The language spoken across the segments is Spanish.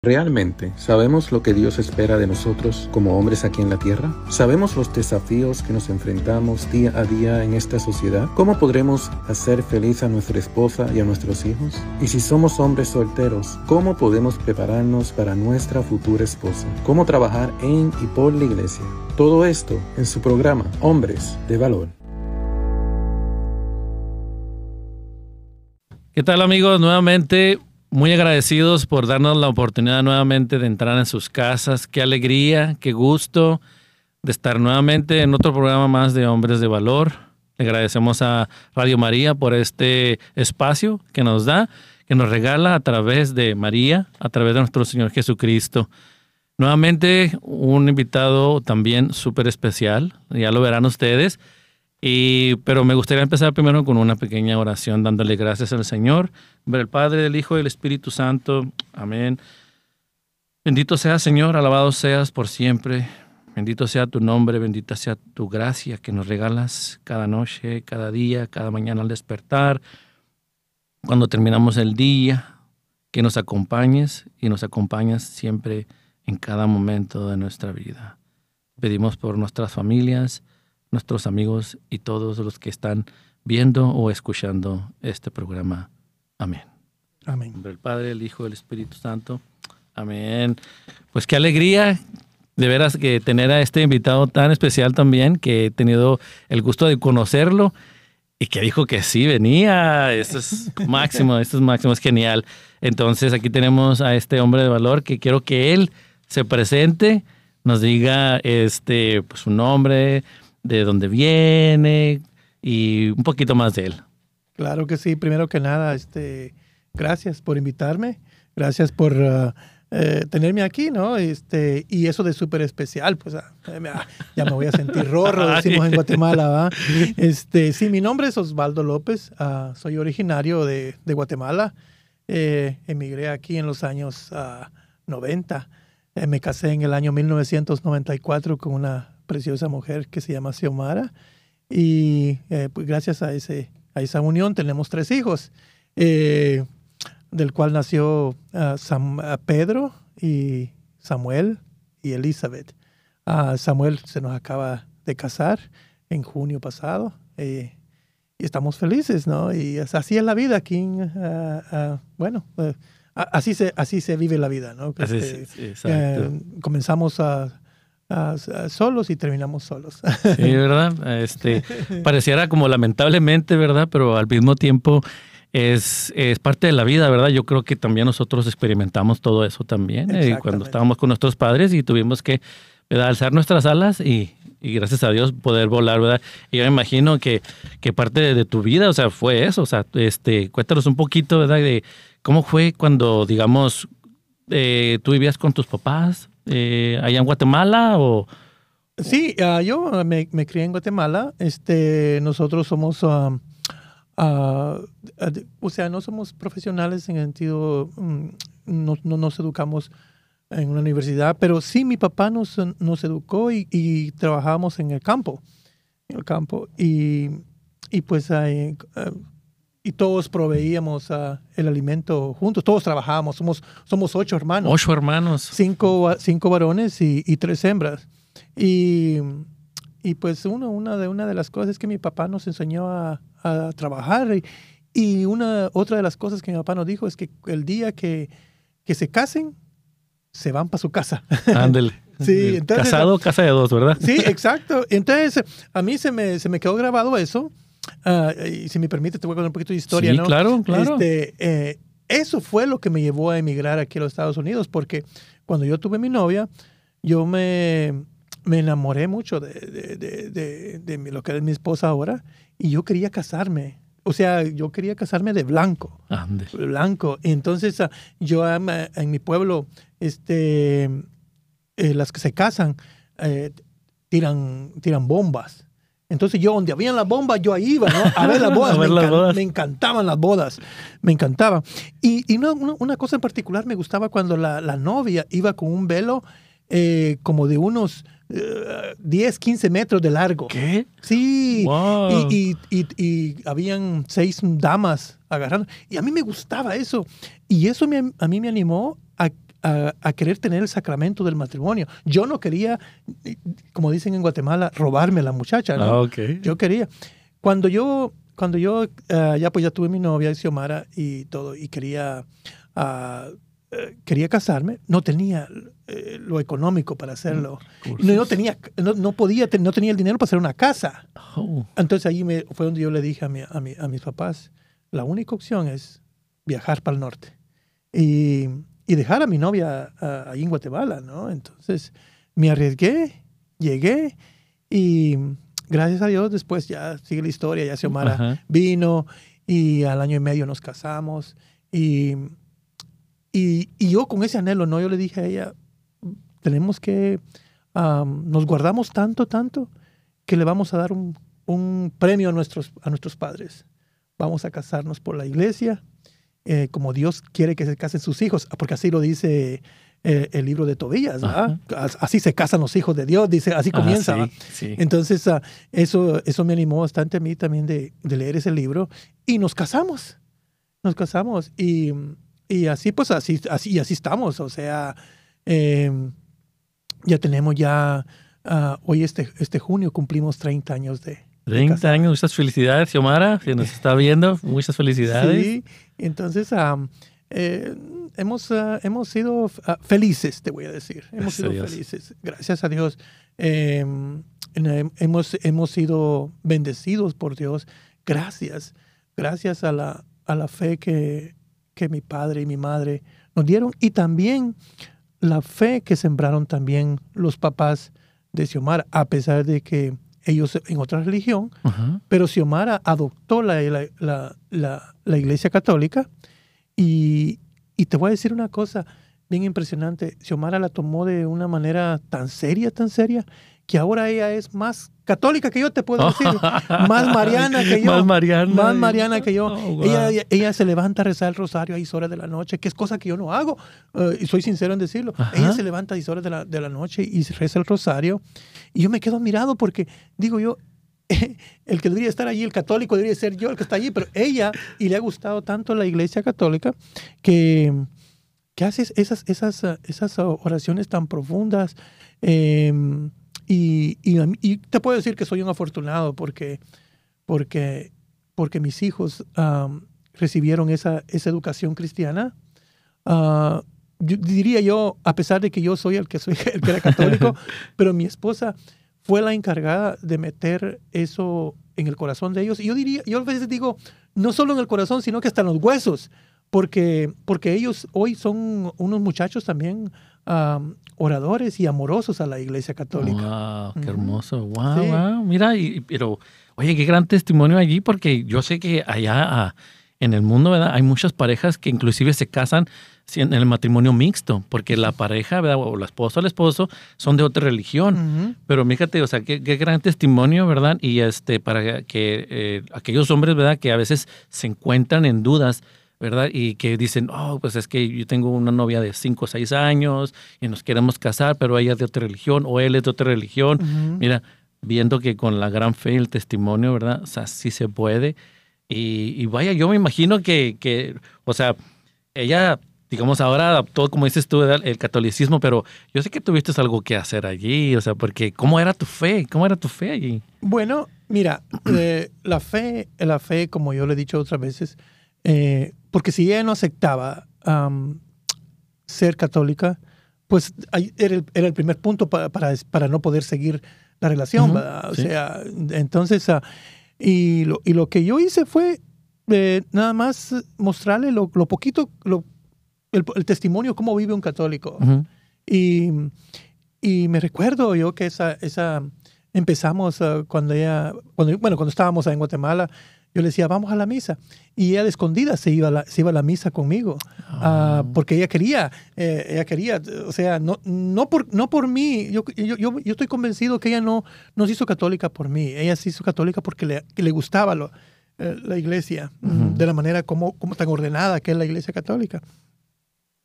¿Realmente sabemos lo que Dios espera de nosotros como hombres aquí en la tierra? ¿Sabemos los desafíos que nos enfrentamos día a día en esta sociedad? ¿Cómo podremos hacer feliz a nuestra esposa y a nuestros hijos? Y si somos hombres solteros, ¿cómo podemos prepararnos para nuestra futura esposa? ¿Cómo trabajar en y por la iglesia? Todo esto en su programa Hombres de Valor. ¿Qué tal amigos? Nuevamente muy agradecidos por darnos la oportunidad nuevamente de entrar en sus casas. Qué alegría, qué gusto de estar nuevamente en otro programa más de Hombres de Valor. Le agradecemos a Radio María por este espacio que nos da, que nos regala a través de María, a través de nuestro Señor Jesucristo. Nuevamente un invitado también súper especial, ya lo verán ustedes. Y, pero me gustaría empezar primero con una pequeña oración dándole gracias al Señor, del Padre, del Hijo y del Espíritu Santo. Amén. Bendito sea Señor, alabado seas por siempre. Bendito sea tu nombre, bendita sea tu gracia que nos regalas cada noche, cada día, cada mañana al despertar, cuando terminamos el día, que nos acompañes y nos acompañas siempre en cada momento de nuestra vida. Pedimos por nuestras familias, nuestros amigos y todos los que están viendo o escuchando este programa. Amén. Amén. el Padre, el Hijo, el Espíritu Santo. Amén. Pues qué alegría de veras que tener a este invitado tan especial también, que he tenido el gusto de conocerlo y que dijo que sí venía. Esto es máximo, esto es máximo, es genial. Entonces aquí tenemos a este hombre de valor que quiero que él se presente, nos diga este, pues, su nombre, de dónde viene y un poquito más de él. Claro que sí. Primero que nada, este, gracias por invitarme. Gracias por uh, eh, tenerme aquí, ¿no? Este, y eso de súper especial, pues ah, ya me voy a sentir rorro, decimos en Guatemala, ¿va? Este, sí, mi nombre es Osvaldo López. Uh, soy originario de, de Guatemala. Eh, emigré aquí en los años 90. Uh, eh, me casé en el año 1994 con una preciosa mujer que se llama Xiomara. Y eh, pues gracias a, ese, a esa unión tenemos tres hijos, eh, del cual nació Pedro y Samuel y Elizabeth. Samuel se nos acaba de casar en junio pasado eh, y estamos felices, ¿no? Y así es la vida aquí. bueno, así, se, así se vive la vida, ¿no? Este, comenzamos a solos y terminamos solos. Sí, ¿verdad? Este, pareciera como lamentablemente, ¿verdad? Pero al mismo tiempo es, es parte de la vida, ¿verdad? Yo creo que también nosotros experimentamos todo eso también eh, cuando estábamos con nuestros padres y tuvimos que alzar nuestras alas y, y, gracias a Dios poder volar, ¿verdad? Y yo me imagino que, que parte de, tu vida, o sea, fue eso, o sea, este, cuéntanos un poquito, ¿verdad? De cómo fue cuando, digamos, eh, tú vivías con tus papás, eh, allá en Guatemala o... Sí, ah, yo me, crié en Guatemala. Este, nosotros somos, ah, ah, o sea, no somos profesionales en el sentido, mm, no, nos educamos en una universidad, pero sí mi papá nos, nos educó y, y trabajábamos en el campo, en el campo. Y, y pues y todos proveíamos uh, el alimento juntos, todos trabajábamos, somos, somos ocho hermanos. Ocho hermanos. Cinco, cinco varones y, y tres hembras. Y, y pues uno, una, de, una de las cosas que mi papá nos enseñó a, a trabajar y, y, una, otra de las cosas que mi papá nos dijo es que el día que, que se casen, se van para su casa. Ándale. Sí, entonces, Casado, casa de dos, ¿verdad? Sí, exacto. Entonces, a mí se me, se me quedó grabado eso. Ah, y si me permite, te voy a contar un poquito de historia, sí, claro, claro. Este, eh, eso fue lo que me llevó a emigrar aquí a los Estados Unidos, porque cuando yo tuve mi novia, yo me, me enamoré mucho de, de, de, de, lo que es mi esposa ahora, y yo quería casarme. O sea, yo quería casarme de blanco. Ande. Blanco. Entonces, ah, yo en mi pueblo, este, eh, las que se casan, eh, tiran, tiran bombas. Entonces yo, donde habían las bombas, yo ahí iba, ¿no? A ver las bodas. me, me, encantaban las bodas, me encantaba. Y, y una, una, cosa en particular me gustaba cuando la, la novia iba con un velo eh, como de unos 10, eh, 15 metros de largo. ¿Qué? Sí. Y, y, y, habían seis damas agarrando. Y a mí me gustaba eso. Y eso me, a mí me animó a, a, querer tener el sacramento del matrimonio. Yo no quería, como dicen en Guatemala, robarme a la muchacha. ¿no? Ah, Yo quería. Cuando yo, cuando yo ah, ya pues ya tuve mi novia, Xiomara, y todo, y quería, uh, quería casarme, no tenía eh, lo económico para hacerlo. No, no, tenía, no, no, podía, no tenía el dinero para hacer una casa. Oh. Entonces ahí me, fue donde yo le dije a, mi, a, mi, a mis papás, la única opción es viajar para el norte. Y y dejar a mi novia ahí en Guatemala, ¿no? Entonces me arriesgué, llegué y gracias a Dios después ya sigue la historia, ya Xiomara vino y al año y medio nos casamos y, y, yo con ese anhelo, ¿no? Yo le dije a ella, tenemos que, nos guardamos tanto, tanto que le vamos a dar un, un premio a nuestros, a nuestros padres. Vamos a casarnos por la iglesia eh, como Dios quiere que se casen sus hijos, porque así lo dice eh, el libro de Tobías, Así se casan los hijos de Dios, dice, así comienza. Entonces, ah, eso, eso me animó bastante a mí también de, leer ese libro y nos casamos, nos casamos y, y así, pues así, así, así estamos, o sea, em, ya tenemos ya, ah, hoy este, este junio cumplimos 30 años de, 30 años, muchas felicidades, Xiomara, que nos está viendo, muchas felicidades. Sí, entonces eh, hemos, ah, hemos sido ah, felices, te voy a decir, hemos sido felices, gracias a Dios. Em, hemos, hemos sido bendecidos por Dios, gracias, gracias a la, a la fe que, que mi padre y mi madre nos dieron y también la fe que sembraron también los papás de Xiomara, a pesar de que ellos en otra religión, pero Xiomara adoptó la, la, la, iglesia católica. Y, y, te voy a decir una cosa bien impresionante, Xiomara la tomó de una manera tan seria, tan seria, que ahora ella es más católica que yo, te puedo decir, más mariana que yo. Más mariana. Más mariana que yo. Oh, ella, ella, se levanta a rezar el rosario a 10 horas de la noche, que es cosa que yo no hago, eh, y soy sincero en decirlo. Ella se levanta a 10 horas de la, de la noche y reza el rosario, y yo me quedo mirado porque, digo yo, el que debería estar allí, el católico, debería ser yo el que está allí, pero ella, y le ha gustado tanto la iglesia católica, que, que hace esas, esas, esas oraciones tan profundas. Eh, y, y, te puedo decir que soy un afortunado porque, porque, porque mis hijos recibieron esa, esa educación cristiana. Uh, diría yo, a pesar de que yo soy el que, soy, el que era católico, pero mi esposa fue la encargada de meter eso en el corazón de ellos. Y yo diría, yo a veces digo, no solo en el corazón, sino que hasta en los huesos, porque, porque ellos hoy son unos muchachos también oradores y amorosos a la Iglesia Católica. ¡Wow! ¡Qué hermoso! ¡Wow! wow. Mira, y, pero, oye, qué gran testimonio allí, porque yo sé que allá ah, en el mundo, ¿verdad? Hay muchas parejas que inclusive se casan en el matrimonio mixto, porque la pareja, ¿verdad? O la esposa o el esposo son de otra religión. Pero fíjate, o sea, qué, qué, gran testimonio, ¿verdad? Y este, para que eh, aquellos hombres, ¿verdad? Que a veces se encuentran en dudas ¿verdad? Y que dicen, oh, pues es que yo tengo una novia de 5 o 6 años y nos queremos casar, pero ella es de otra religión o él es de otra religión. Mira, viendo que con la gran fe y el testimonio, ¿verdad? O sea, sí se puede. Y, vaya, yo me imagino que, que, o sea, ella, digamos, ahora adaptó, como dices tú, el catolicismo, pero yo sé que tuviste algo que hacer allí, o sea, porque ¿cómo era tu fe? ¿Cómo era tu fe allí? Bueno, mira, eh, la fe, la fe, como yo le he dicho otras veces, eh, porque si ella no aceptaba ser católica, pues era el, era el primer punto para, para, no poder seguir la relación. O sea, entonces, uh, y, lo, y lo que yo hice fue eh, nada más mostrarle lo, lo poquito, lo, el, testimonio, cómo vive un católico. y, y, me recuerdo yo que esa, esa empezamos uh, cuando ella, cuando, bueno, cuando estábamos en Guatemala, yo le decía, vamos a la misa. Y ella de escondida se iba a la, se iba a la misa conmigo, ah. Ah, porque ella quería, eh, ella quería, o sea, no, no, por, no por mí, yo, yo, yo, estoy convencido que ella no, no se hizo católica por mí, ella se hizo católica porque le, le gustaba lo, eh, la iglesia, de la manera como, como tan ordenada que es la iglesia católica.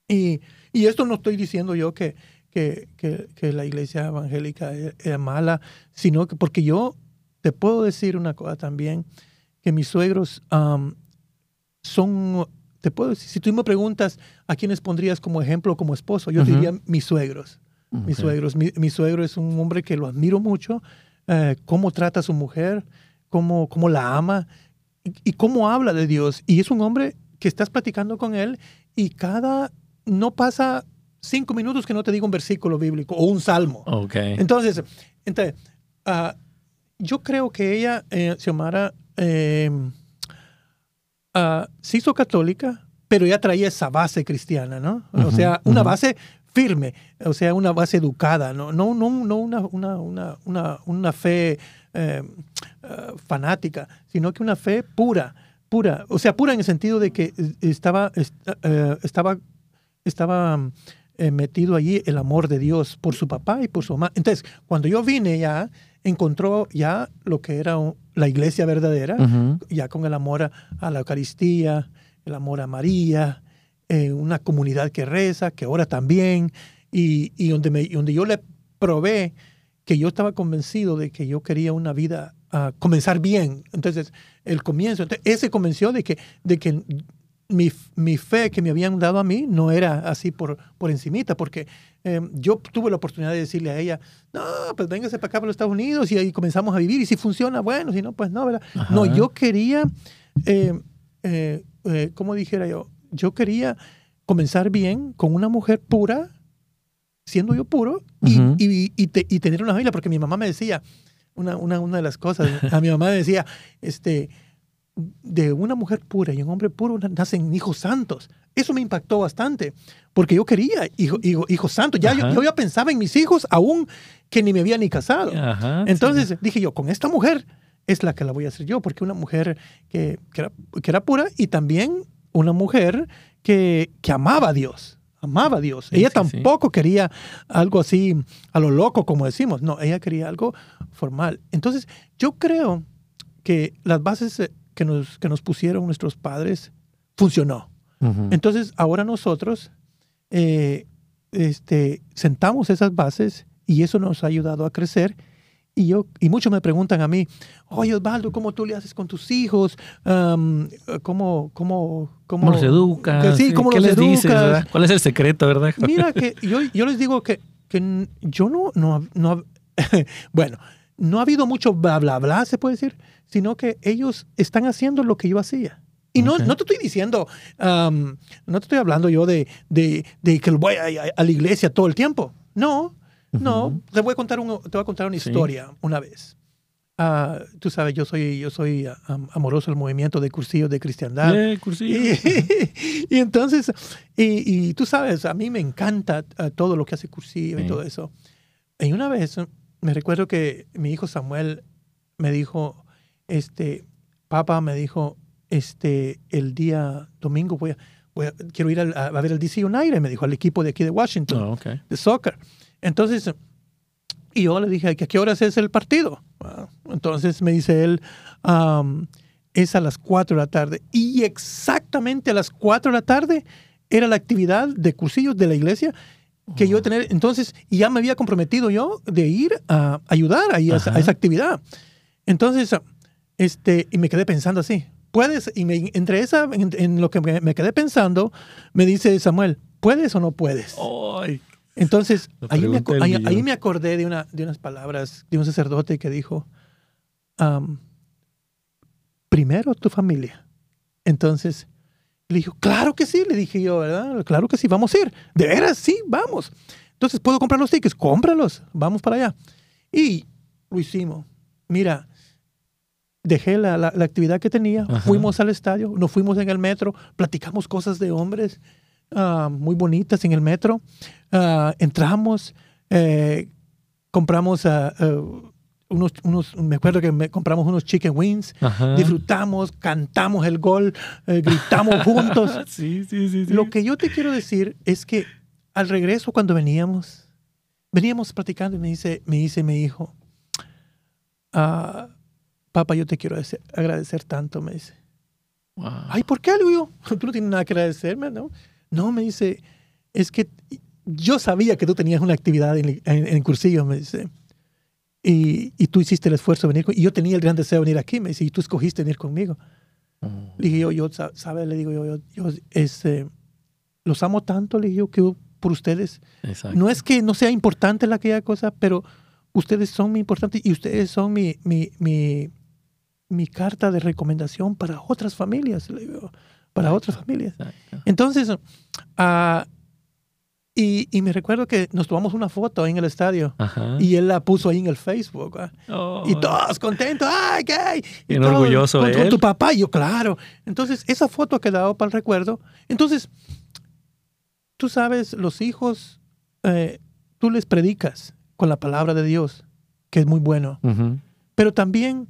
Y, y esto no estoy diciendo yo que, que, que, que la iglesia evangélica es, es, mala, sino que porque yo te puedo decir una cosa también, que mis suegros son, te puedo decir, si tú me preguntas a quiénes pondrías como ejemplo, como esposo, yo diría mis suegros. Mis suegros. Mi, suegro es un hombre que lo admiro mucho, eh, cómo trata a su mujer, cómo, cómo la ama y, cómo habla de Dios. Y es un hombre que estás platicando con él y cada, no pasa cinco minutos que no te diga un versículo bíblico o un salmo. Okay. Entonces, entonces uh, yo creo que ella, eh, Xiomara, eh, uh, se hizo católica, pero ya traía esa base cristiana, ¿no? o sea, una base firme, o sea, una base educada, no, no, no, no una, una, una, una, una fe eh, uh, fanática, sino que una fe pura, pura, o sea, pura en el sentido de que estaba, uh, estaba, estaba eh, metido allí el amor de Dios por su papá y por su mamá. Entonces, cuando yo vine ya, encontró ya lo que era la iglesia verdadera, ya con el amor a, la Eucaristía, el amor a María, eh, una comunidad que reza, que ora también, y, y donde, me, donde yo le probé que yo estaba convencido de que yo quería una vida, a comenzar bien. Entonces, el comienzo, ese convenció de que, de que mi, mi, fe que me habían dado a mí no era así por, por encimita, porque eh, yo tuve la oportunidad de decirle a ella, no, pues véngase para acá para los Estados Unidos y ahí comenzamos a vivir y si funciona, bueno, si no, pues no, ¿verdad? No, yo quería, eh, eh, eh, como dijera yo, yo quería comenzar bien con una mujer pura, siendo yo puro, y, y, y, y, tener una familia, porque mi mamá me decía, una, una, una de las cosas, a mi mamá me decía, este, de una mujer pura y un hombre puro nacen hijos santos. Eso me impactó bastante, porque yo quería hijos hijo, santos. Ya yo, ya pensaba en mis hijos, aún que ni me había ni casado. Entonces dije yo, con esta mujer es la que la voy a hacer yo, porque una mujer que, que, era, pura y también una mujer que, que amaba a Dios. Amaba a Dios. ella tampoco quería algo así a lo loco, como decimos. No, ella quería algo formal. Entonces, yo creo que las bases que nos, que nos pusieron nuestros padres funcionó. Entonces, ahora nosotros eh, este, sentamos esas bases y eso nos ha ayudado a crecer. Y, yo, y muchos me preguntan a mí, oye Osvaldo, ¿cómo tú le haces con tus hijos? ¿cómo, cómo, cómo, ¿Cómo los educas? Sí, ¿cómo ¿Qué les dices? ¿Cuál es el secreto, verdad? Mira, que yo, yo les digo que, que yo no, no, no bueno, no ha habido mucho bla, bla, bla, se puede decir, sino que ellos están haciendo lo que yo hacía. Y no, no te estoy diciendo, no te estoy hablando yo de, de, de que voy a, a, la iglesia todo el tiempo. No, no. Te voy a contar, un, te voy a contar una historia una vez. Uh, tú sabes, yo soy, yo soy amoroso al movimiento de cursillos de cristiandad. y, y, entonces, y, y, tú sabes, a mí me encanta ah, todo lo que hace cursillo y todo eso. Y una vez me recuerdo que mi hijo Samuel me dijo, este, papá me dijo, este, el día domingo voy a, quiero ir a, ver el DC United, me dijo, al equipo de aquí de Washington, oh, de soccer. Entonces, y yo le dije, ¿a qué horas es el partido? entonces me dice él, es a las 4 de la tarde. Y exactamente a las 4 de la tarde era la actividad de cursillos de la iglesia que yo tener. Entonces, y ya me había comprometido yo de ir a ayudar ahí a esa, actividad. Entonces, este, y me quedé pensando así. Puedes, y me, entre esa, en, lo que me, quedé pensando, me dice Samuel, ¿puedes o no puedes? Entonces, ahí me, ahí, me, acordé de, una, de unas palabras de un sacerdote que dijo, primero tu familia. Entonces, le dijo, claro que sí, le dije yo, ¿verdad? Claro que sí, vamos a ir. De veras, sí, vamos. Entonces, ¿puedo comprar los tickets? Cómpralos, vamos para allá. Y lo hicimos. Mira, dejé la, la, actividad que tenía, fuimos al estadio, nos fuimos en el metro, platicamos cosas de hombres ah, muy bonitas en el metro. Ah, entramos, eh, compramos a unos, unos, me acuerdo que me compramos unos chicken wings, disfrutamos, cantamos el gol, eh, gritamos juntos. sí, sí, sí, Lo que yo te quiero decir es que al regreso cuando veníamos, veníamos platicando y me dice, me dice mi hijo, ah, papá, yo te quiero agradecer tanto, me dice. Ay, ¿por qué, yo? Tú no tienes nada que agradecerme, ¿no? No, me dice, es que yo sabía que tú tenías una actividad en, en, en cursillo, me dice. Y, y, tú hiciste el esfuerzo de venir. Y yo tenía el gran deseo de venir aquí. Me dice, y tú escogiste venir conmigo. Oh, Le dije yo, yo, sa- ¿sabe? Le digo yo, yo, yo, este, los amo tanto, le dije yo, que por ustedes. exacto. No es que no sea importante la aquella cosa, pero ustedes son muy importantes y ustedes son mi, mi, mi, mi carta de recomendación para otras familias, le digo, para otras familias. Exacto. Entonces, ah, y, y me recuerdo que nos tomamos una foto ahí en el estadio Ajá. y él la puso ahí en el Facebook. ¿ah? Oh, Y todos contentos, ¡ay, gay! Y todos orgulloso con, de con él. tu papá, y yo, claro. Entonces, esa foto ha quedado para el recuerdo. Entonces, tú sabes, los hijos, eh, tú les predicas con la palabra de Dios, que es muy bueno. Pero también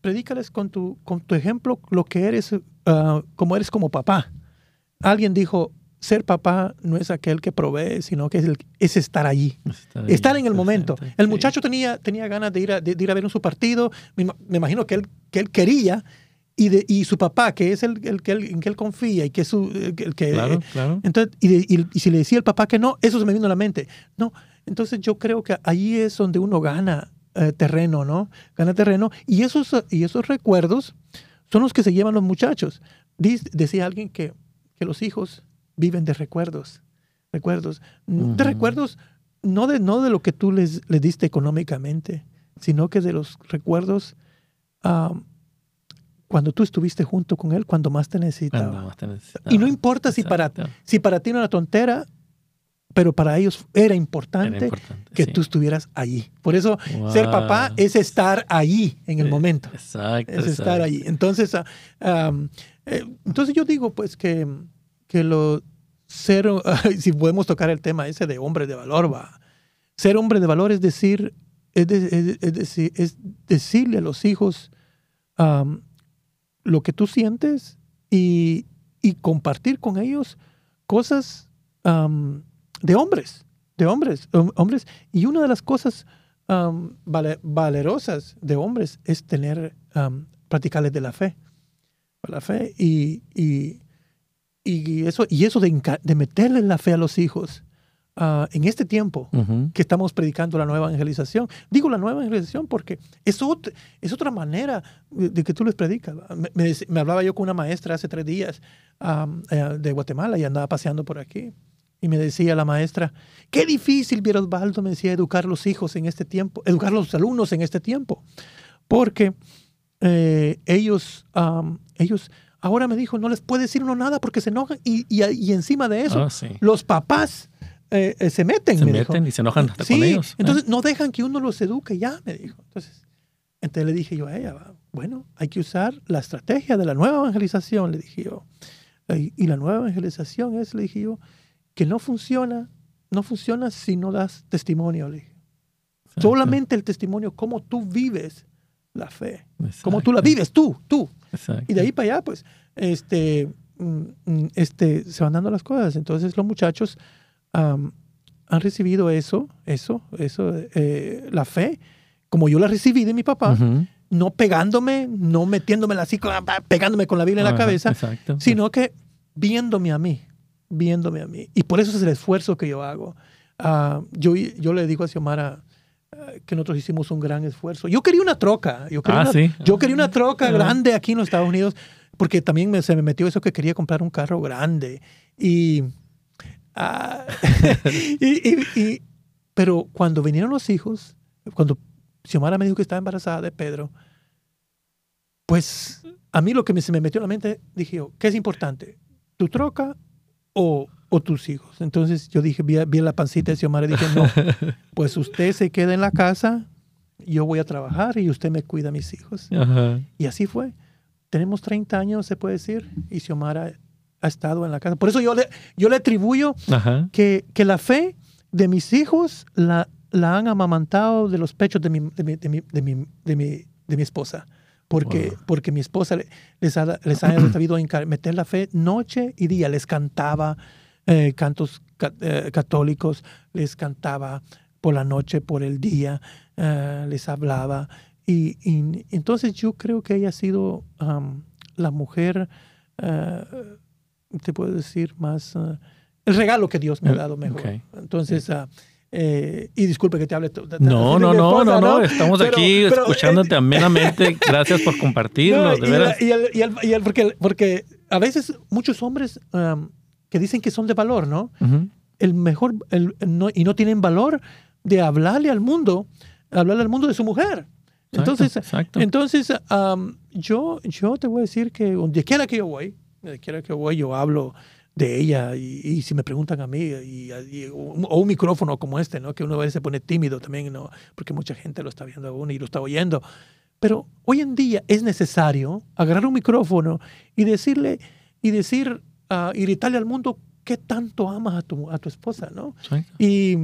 predícales con tu, con tu ejemplo lo que eres, ah, como eres como papá. Alguien dijo, ser papá no es aquel que provee, sino que es, el- es estar allí. Estar ahí Estar en el momento. El sí. muchacho tenía, tenía ganas de ir, a, de, de ir a ver su partido. Me, me imagino que él, que él quería. Y, de, y su papá, que es el, el que él, en que él confía y que es su, el que- el que... Claro, claro. Entonces, y, de- y- y si le decía el papá que no, eso se me vino a la mente. No, entonces yo creo que ahí es donde uno gana eh, terreno, ¿no? Gana terreno. Y esos, eh, y esos recuerdos son los que se llevan los muchachos. Diz- decía alguien que, que los hijos viven de recuerdos. Recuerdos. De recuerdos, no de, no de lo que tú les, les diste económicamente, sino que de los recuerdos cuando tú estuviste junto con él, cuando más te necesitaba. Más te Y no importa si para, si para ti era una tontera, pero para ellos era importante, Era importante, que sí. tú estuvieras allí. Por eso, ser papá es estar allí en el Eh, momento. Exacto. Es estar exacto. allí. Entonces, ah, eh, entonces yo digo pues que, que lo ser, si podemos tocar el tema ese de hombre de valor, va. Ser hombre de valor es decir, es, de- es- es decir, es decirle a los hijos am, lo que tú sientes y, y compartir con ellos cosas am, de hombres, de hombres, hom- hombres. Y una de las cosas vale- valerosas de hombres es tener, practicarles de la fe, la fe y, y, y eso, y eso de, de meterle la fe a los hijos ah, en este tiempo Ujú. que estamos predicando la nueva evangelización. Digo la nueva evangelización porque es, ot- es otra manera de, de que tú les predicas. Me, me me hablaba yo con una maestra hace tres días eh, de Guatemala y andaba paseando por aquí. Y me decía la maestra, qué difícil, Viera Osvaldo, me decía, educar los hijos en este tiempo, educar los alumnos en este tiempo. Porque eh, ellos, am, ellos, ahora me dijo, no les puede decir uno nada porque se enojan. Y, y, y encima de eso, Ah, sí. los papás eh, eh, se meten. Se me dijo. meten y se enojan hasta Sí, con ellos. ¿eh? entonces no dejan que uno los eduque ya, me dijo. Entonces, entonces le dije yo a ella, bueno, hay que usar la estrategia de la nueva evangelización, le dije yo. Y, la nueva evangelización es, le dije yo, que no funciona, no funciona si no das testimonio, le dije. Exacto. Solamente el testimonio, cómo tú vives la fe, cómo tú la Exacto. vives, tú, tú. Exacto. Y de ahí para allá, pues, este, mm, mm, este, se van dando las cosas. Entonces los muchachos am, han recibido eso, eso, eso, eh, la fe, como yo la recibí de mi papá, Ujú. no pegándome, no metiéndome la- pegándome con la Biblia en la Ajá, cabeza, Exacto. sino que viéndome a mí, viéndome a mí. Y por eso es el esfuerzo que yo hago. Ah, yo, yo le digo a Xiomara que nosotros hicimos un gran esfuerzo. Yo quería una troca. Yo quería, Ah, una, sí. yo quería una troca grande aquí en los Estados Unidos, porque también me- se me metió eso que quería comprar un carro grande. Y, ah, y- y- y- pero cuando vinieron los hijos, cuando Xiomara me dijo que estaba embarazada de Pedro, pues a mí lo que me- se me metió en la mente, dije yo, ¿qué es importante? ¿Tu troca o, o tus hijos? Entonces yo dije, vi, vi la pancita de Xiomara y dije, no, pues usted se queda en la casa, yo voy a trabajar y usted me cuida a mis hijos. Ajá. Y así fue. Tenemos 30 años, se puede decir, y Xiomara ha estado en la casa. Por eso yo le, yo le atribuyo que, que la fe de mis hijos la, la han amamantado de los pechos de mi, de mi, de mi, de mi, de mi, de mi esposa. Porque, Wow. porque mi esposa le- les ha, les ha sabido meter la fe noche y día. Les cantaba eh, cantos ca- eh, católicos, les cantaba por la noche, por el día, eh, les hablaba. Y, y entonces yo creo que ella ha sido am, la mujer, eh, te puedo decir, más... eh, el regalo que Dios me ha dado mejor. Entonces, ah, eh, y disculpe que te hable. No, no, no, no, no, estamos aquí escuchándote amenamente. Gracias por compartirlo, de veras. Y, el, y, el, y el, porque, porque a veces muchos hombres que dicen que son de valor, ¿no? El mejor, el, no, y no tienen valor de hablarle al mundo, hablarle al mundo de su mujer. entonces, entonces yo, yo te voy a decir que donde quiera que yo voy, donde quiera que voy, yo hablo de ella y, si me preguntan a mí y, o un micrófono como este, ¿no? Que uno a veces se pone tímido también, ¿no? Porque mucha gente lo está viendo aún y lo está oyendo. Pero hoy en día es necesario agarrar un micrófono y decirle y decir uh, gritarle al mundo qué tanto amas a tu, a tu esposa, ¿no? Y,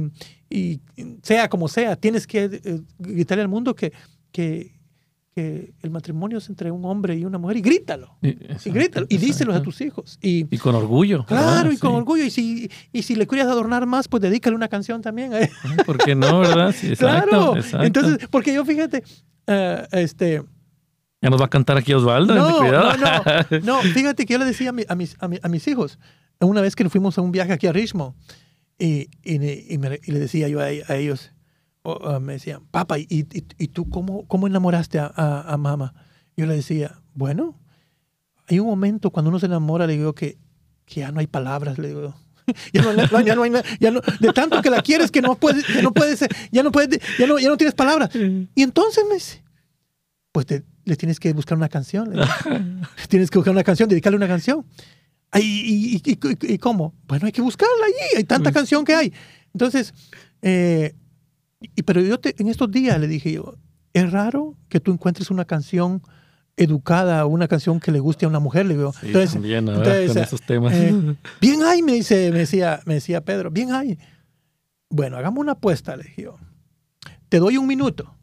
y, sea como sea, tienes que eh, gritarle al mundo que, que, el matrimonio es entre un hombre y una mujer y grítalo. Y, grítalo. Y díselo a tus hijos. Y, con orgullo. Claro, y con orgullo. Y si, y si le quieres adornar más, pues dedícale una canción también. ¿Por qué no, verdad? claro. Entonces, porque yo fíjate, uh, este... Ya nos va a cantar aquí Osvaldo. No, no, no, no. Fíjate que yo le decía a, mis, a, mis hijos, una vez que fuimos a un viaje aquí a Richmond, y, y, le decía yo a ellos, me decían, papá, ¿y, tú cómo, cómo enamoraste a, mamá? Yo le decía, bueno, hay un momento cuando uno se enamora, le digo que, que ya no hay palabras, le digo. ya, no, ya no hay ya no, de tanto que la quieres que no puedes, que no puedes, ya no puedes, ya no, ya no tienes palabras. Y entonces me dice, pues le tienes que buscar una canción. tienes que buscar una canción, dedicarle una canción. ¿Y, y, y, cómo? Bueno, hay que buscarla ahí, hay tanta canción que hay. Entonces, eh, y, pero yo te, en estos días le dije yo, es raro que tú encuentres una canción educada, una canción que le guste a una mujer, le digo. entonces, también, entonces, con esos temas. Eh, bien hay, me, dice, me, decía, me decía Pedro, bien hay. Bueno, hagamos una apuesta, le dije yo. Te doy un minuto,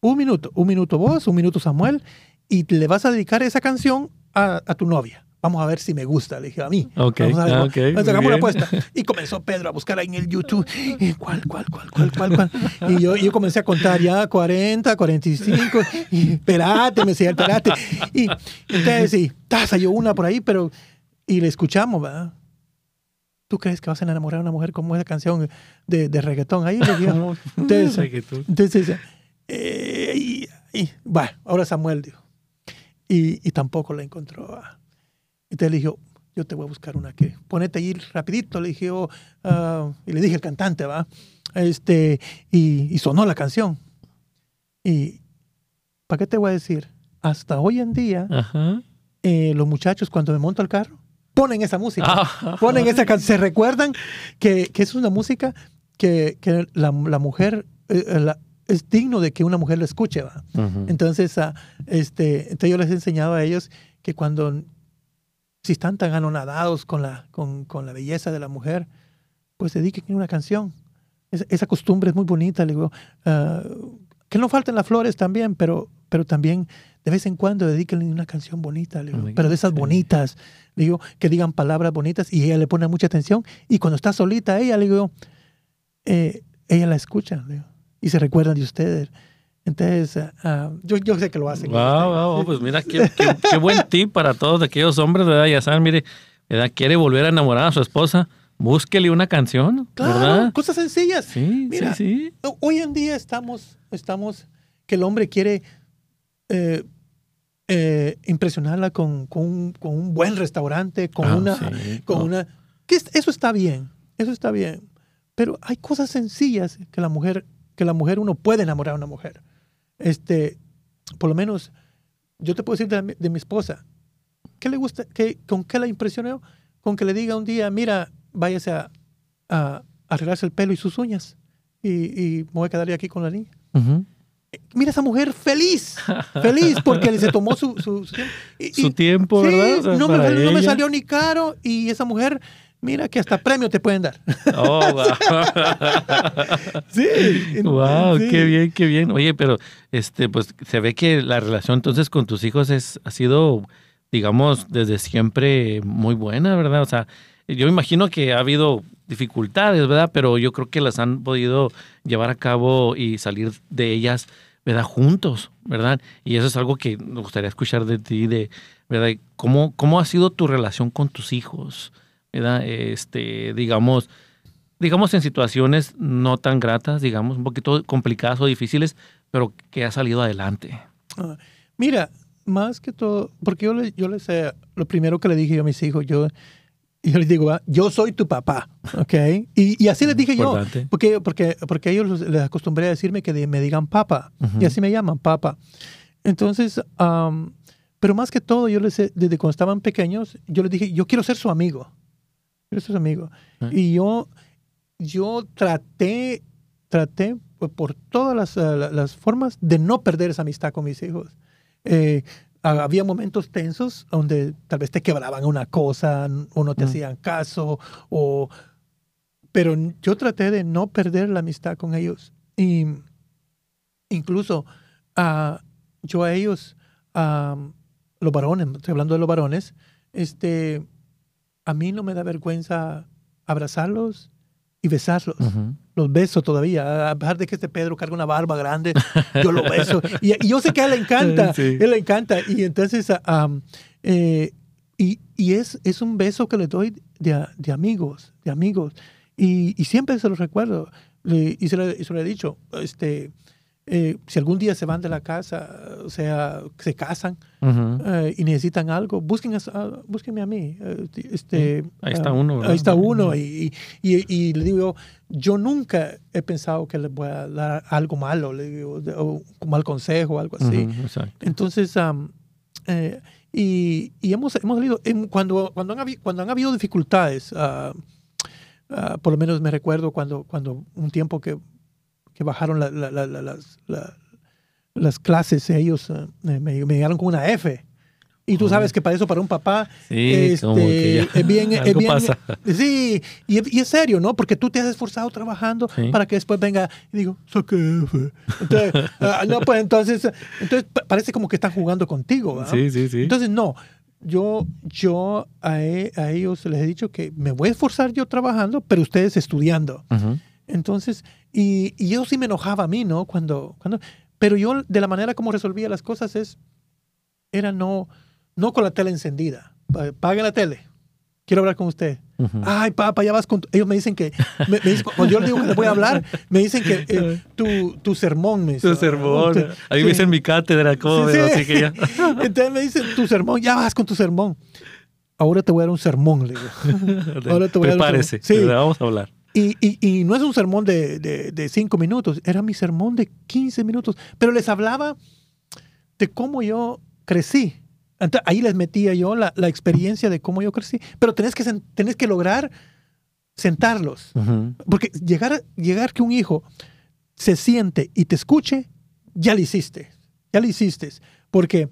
un minuto, un minuto vos, un minuto Samuel, y le vas a dedicar esa canción a, a tu novia. Vamos a ver si me gusta. Le dije, a mí. Ok, Vamos a ver, okay hagamos una apuesta. Y comenzó Pedro a buscar ahí en el YouTube. ¿Cuál, cuál, cuál, cuál, cuál, cuál? Y yo, yo comencé a contar ya 40, 45. Y espérate, me decía, espérate. Y entonces, sí, salió una por ahí, pero. Y le escuchamos, ¿verdad? ¿Tú crees que vas a enamorar a una mujer como esa canción de, de reggaetón? Ahí le digo. Entonces, entonces eh, y, y, bueno, ahora Samuel dijo. Y, y tampoco la encontró. Entonces le dije, yo te voy a buscar una que, ponete ahí rapidito, le dije, oh, ah", y le dije al cantante, va, este, y, sonó la canción. Y, ¿para qué te voy a decir? Hasta hoy en día, eh, los muchachos cuando me monto al carro, ponen esa música, ah. ponen esa canción, se recuerdan que, que, es una música que, que la, la, mujer, eh, eh, es digno de que una mujer lo escuche, ¿va? Entonces, uh, este, entonces yo les he enseñado a ellos que cuando si están tan anonadados con la, con, con la belleza de la mujer, pues dediquen una canción. esa costumbre es muy bonita. Le digo, ah, que no falten las flores también, pero, pero también de vez en cuando dediquen una canción bonita, pero de esas bonitas, le digo, que digan palabras bonitas y ella le pone mucha atención. Y cuando está solita ella, le digo, eh, ella la escucha y se recuerdan de ustedes. Entonces, ah, yo, yo, sé que lo hacen. Wow, wow, pues mira, qué, qué, buen tip para todos aquellos hombres, ¿verdad? Ya saben, mire, ¿verdad? quiere volver a enamorar a su esposa, búsquele una canción, claro, cosas sencillas. Sí, mira, sí, sí. Hoy en día estamos, estamos, que el hombre quiere eh, eh, impresionarla con, con, un, con, un, buen restaurante, con ah, una, con una, que eso está bien, eso está bien. Pero hay cosas sencillas que la mujer, que la mujer uno puede enamorar a una mujer este, por lo menos, yo te puedo decir de, mi esposa, ¿qué le gusta? Qué, ¿Con qué la impresionó? Con que le diga un día, mira, váyase a, a, arreglarse el pelo y sus uñas y, y, me voy a quedar aquí con la niña. Mira esa mujer feliz, feliz porque se tomó su, su, su tiempo, ¿verdad? no, me, no, me, salió ni caro y esa mujer Mira que hasta premio te pueden dar. Oh, wow. sí. Wow, qué bien, qué bien. Oye, pero este, pues se ve que la relación entonces con tus hijos es, ha sido, digamos, desde siempre muy buena, ¿verdad? O sea, yo imagino que ha habido dificultades, ¿verdad? Pero yo creo que las han podido llevar a cabo y salir de ellas, ¿verdad? Juntos, ¿verdad? Y eso es algo que me gustaría escuchar de ti, de, ¿verdad? ¿Cómo, cómo ha sido tu relación con tus hijos? Este, digamos, digamos, en situaciones no tan gratas, digamos, un poquito complicadas o difíciles, pero que ha salido adelante? Ah, mira, más que todo, porque yo, le, yo les sé, lo primero que le dije yo a mis hijos, yo, yo les digo, ah, yo soy tu papá, ¿ok? Y, y así les dije yo, Importante. porque, porque, porque a ellos los- les acostumbré a decirme que de- me digan papa, Ujú. y así me llaman, papa. Entonces, am, pero más que todo, yo les desde cuando estaban pequeños, yo les dije, yo quiero ser su amigo, quiero ser su amigo. Ah. Y yo, yo traté, traté pues, por todas las, eh, la- las formas de no perder esa amistad con mis hijos. Eh, ha- había momentos tensos donde tal vez te quebraban una cosa o no te Mm. hacían caso, o, pero yo traté de no perder la amistad con ellos. Y incluso ah, yo a ellos, ah, los varones, estoy hablando de los varones, este, a mí no me da vergüenza abrazarlos y besarlos Ujú. los beso todavía. A pesar de que este Pedro carga una barba grande, yo lo beso. Y, y yo sé que a él le encanta, Sí. él le encanta. Y entonces, ah, am, eh, y, y es, es un beso que le doy de, amigos, de amigos. Y, y siempre se los recuerdo. Y, se lo, y se lo he dicho, este, eh, si algún día se van de la casa, o sea, se casan Ujú. eh, y necesitan algo, busquen a, a- búsquenme a mí. eh, este, Ahí está ah, uno, ¿verdad? Ahí está uno. Ujú. Y, y, y le digo, yo nunca he pensado que les voy a dar algo malo, le digo, o un mal consejo o algo así. Ujú, exacto. Entonces, am, eh, y, y hemos, hemos salido, en- cuando, cuando, han habido, cuando han habido dificultades, ah, por lo menos me recuerdo cuando, cuando un tiempo que, que bajaron la- la- la- la- las, la- las clases, ellos ah, me, me llegaron con una F. Y tú sabes que para eso, para un papá, Sí, este, como que ya es bien, es algo bien- pasa. Sí, y, y es serio, ¿no? Porque tú te has esforzado trabajando Sí. para que después venga y digo, saqué F. Entonces, ah, no, pues entonces, entonces pa- parece como que están jugando contigo, ¿verdad? Sí, sí, sí. Entonces, no, yo, yo a, e- a ellos les he dicho que me voy a esforzar yo trabajando, pero ustedes estudiando. Ujú. Entonces, y, y eso sí me enojaba a mí, ¿no? Cuando, cuando, pero yo de la manera como resolvía las cosas es, era no, no con la tele encendida. Pa- Pague la tele. Quiero hablar con usted. Ujú. Ay, papá, ya vas con... tu-". Ellos me dicen que... me- me dicen- cuando yo les digo que les voy a hablar, me dicen que eh, tu, tu sermón, me dicen. Tu sermón. Tu- A mí sí. me dicen mi cátedra, ¿cómo Sí, sí. Así que ya. Entonces me dicen, tu sermón, ya vas con tu sermón. Ahora te voy a dar un sermón, le digo. Ahora te voy a dar un Prepárese. sermón. Vamos a hablar. Y, y- y no es un sermón de, de, de cinco minutos, era mi sermón de 15 minutos. Pero les hablaba de cómo yo crecí. Ahí les metía yo la, la experiencia de cómo yo crecí. Pero tenés que, tenés que lograr sentarlos. Ujú. Porque llegar, llegar que un hijo se siente y te escuche, ya lo hiciste. Ya lo hiciste. Porque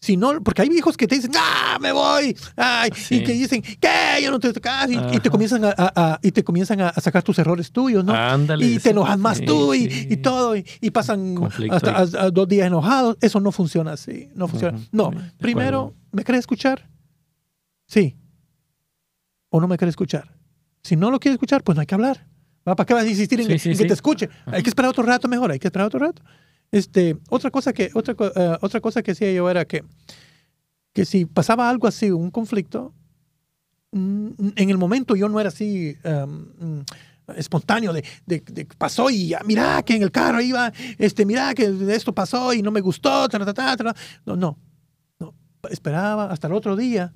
si no, porque hay hijos que te dicen, ¡ah, me voy! Ay, Sí. Y que dicen, ¿qué? Yo no te caso. Y, y te comienzan a, a- a- y te comienzan a, a sacar tus errores tuyos, ¿no? Ándale. y te enojas más sí, tú y, sí. y todo, y, y pasan Conflicto hasta dos días enojados. Eso no funciona así, no funciona. No, primero. ¿me querés escuchar? Sí. ¿O no me querés escuchar? Si no lo quieres escuchar, pues no hay que hablar. ¿va? ¿Para qué vas a insistir en, en que te escuche? Hay que esperar otro rato mejor, hay que esperar otro rato. Este, otra cosa que, otra, eh, otra cosa que hacía yo era que, que si pasaba algo así, un conflicto, mm, en el momento yo no era así um, mm, espontáneo de, de- de pasó y ya, mira que en el carro iba, este, mira que esto pasó y no me gustó, ta, ta, ta. no, no, no, esperaba hasta el otro día,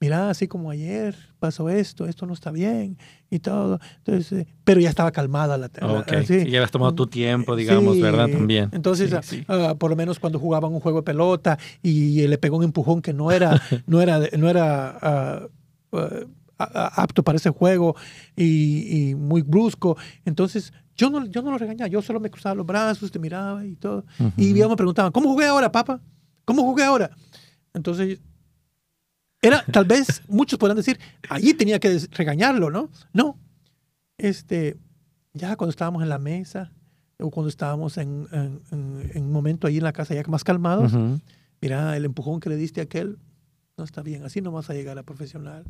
mira, así como ayer pasó esto, esto no está bien y todo, entonces, eh, pero ya estaba calmada la, la- Ok, así. sí, ya habías tomado tu tiempo, digamos, Sí, ¿verdad? También. Entonces, ah, por lo menos cuando jugaban un juego de pelota y, le pegó un empujón que no era, no era, no era ah, ah, apto para ese juego y, y muy brusco. Entonces, yo no, yo no lo regañaba, yo solo me cruzaba los brazos, te miraba y todo. Y Ujú. ellos me preguntaban, ¿cómo jugué ahora, papá? ¿Cómo jugué ahora? Entonces, era, tal vez muchos podrán decir, allí tenía que regañarlo, ¿no? No. Este, ya cuando estábamos en la mesa o cuando estábamos en, en- en- en un momento ahí en la casa ya más calmados, Ujú. mira, el empujón que le diste a aquel no está bien, así no vas a llegar a profesional.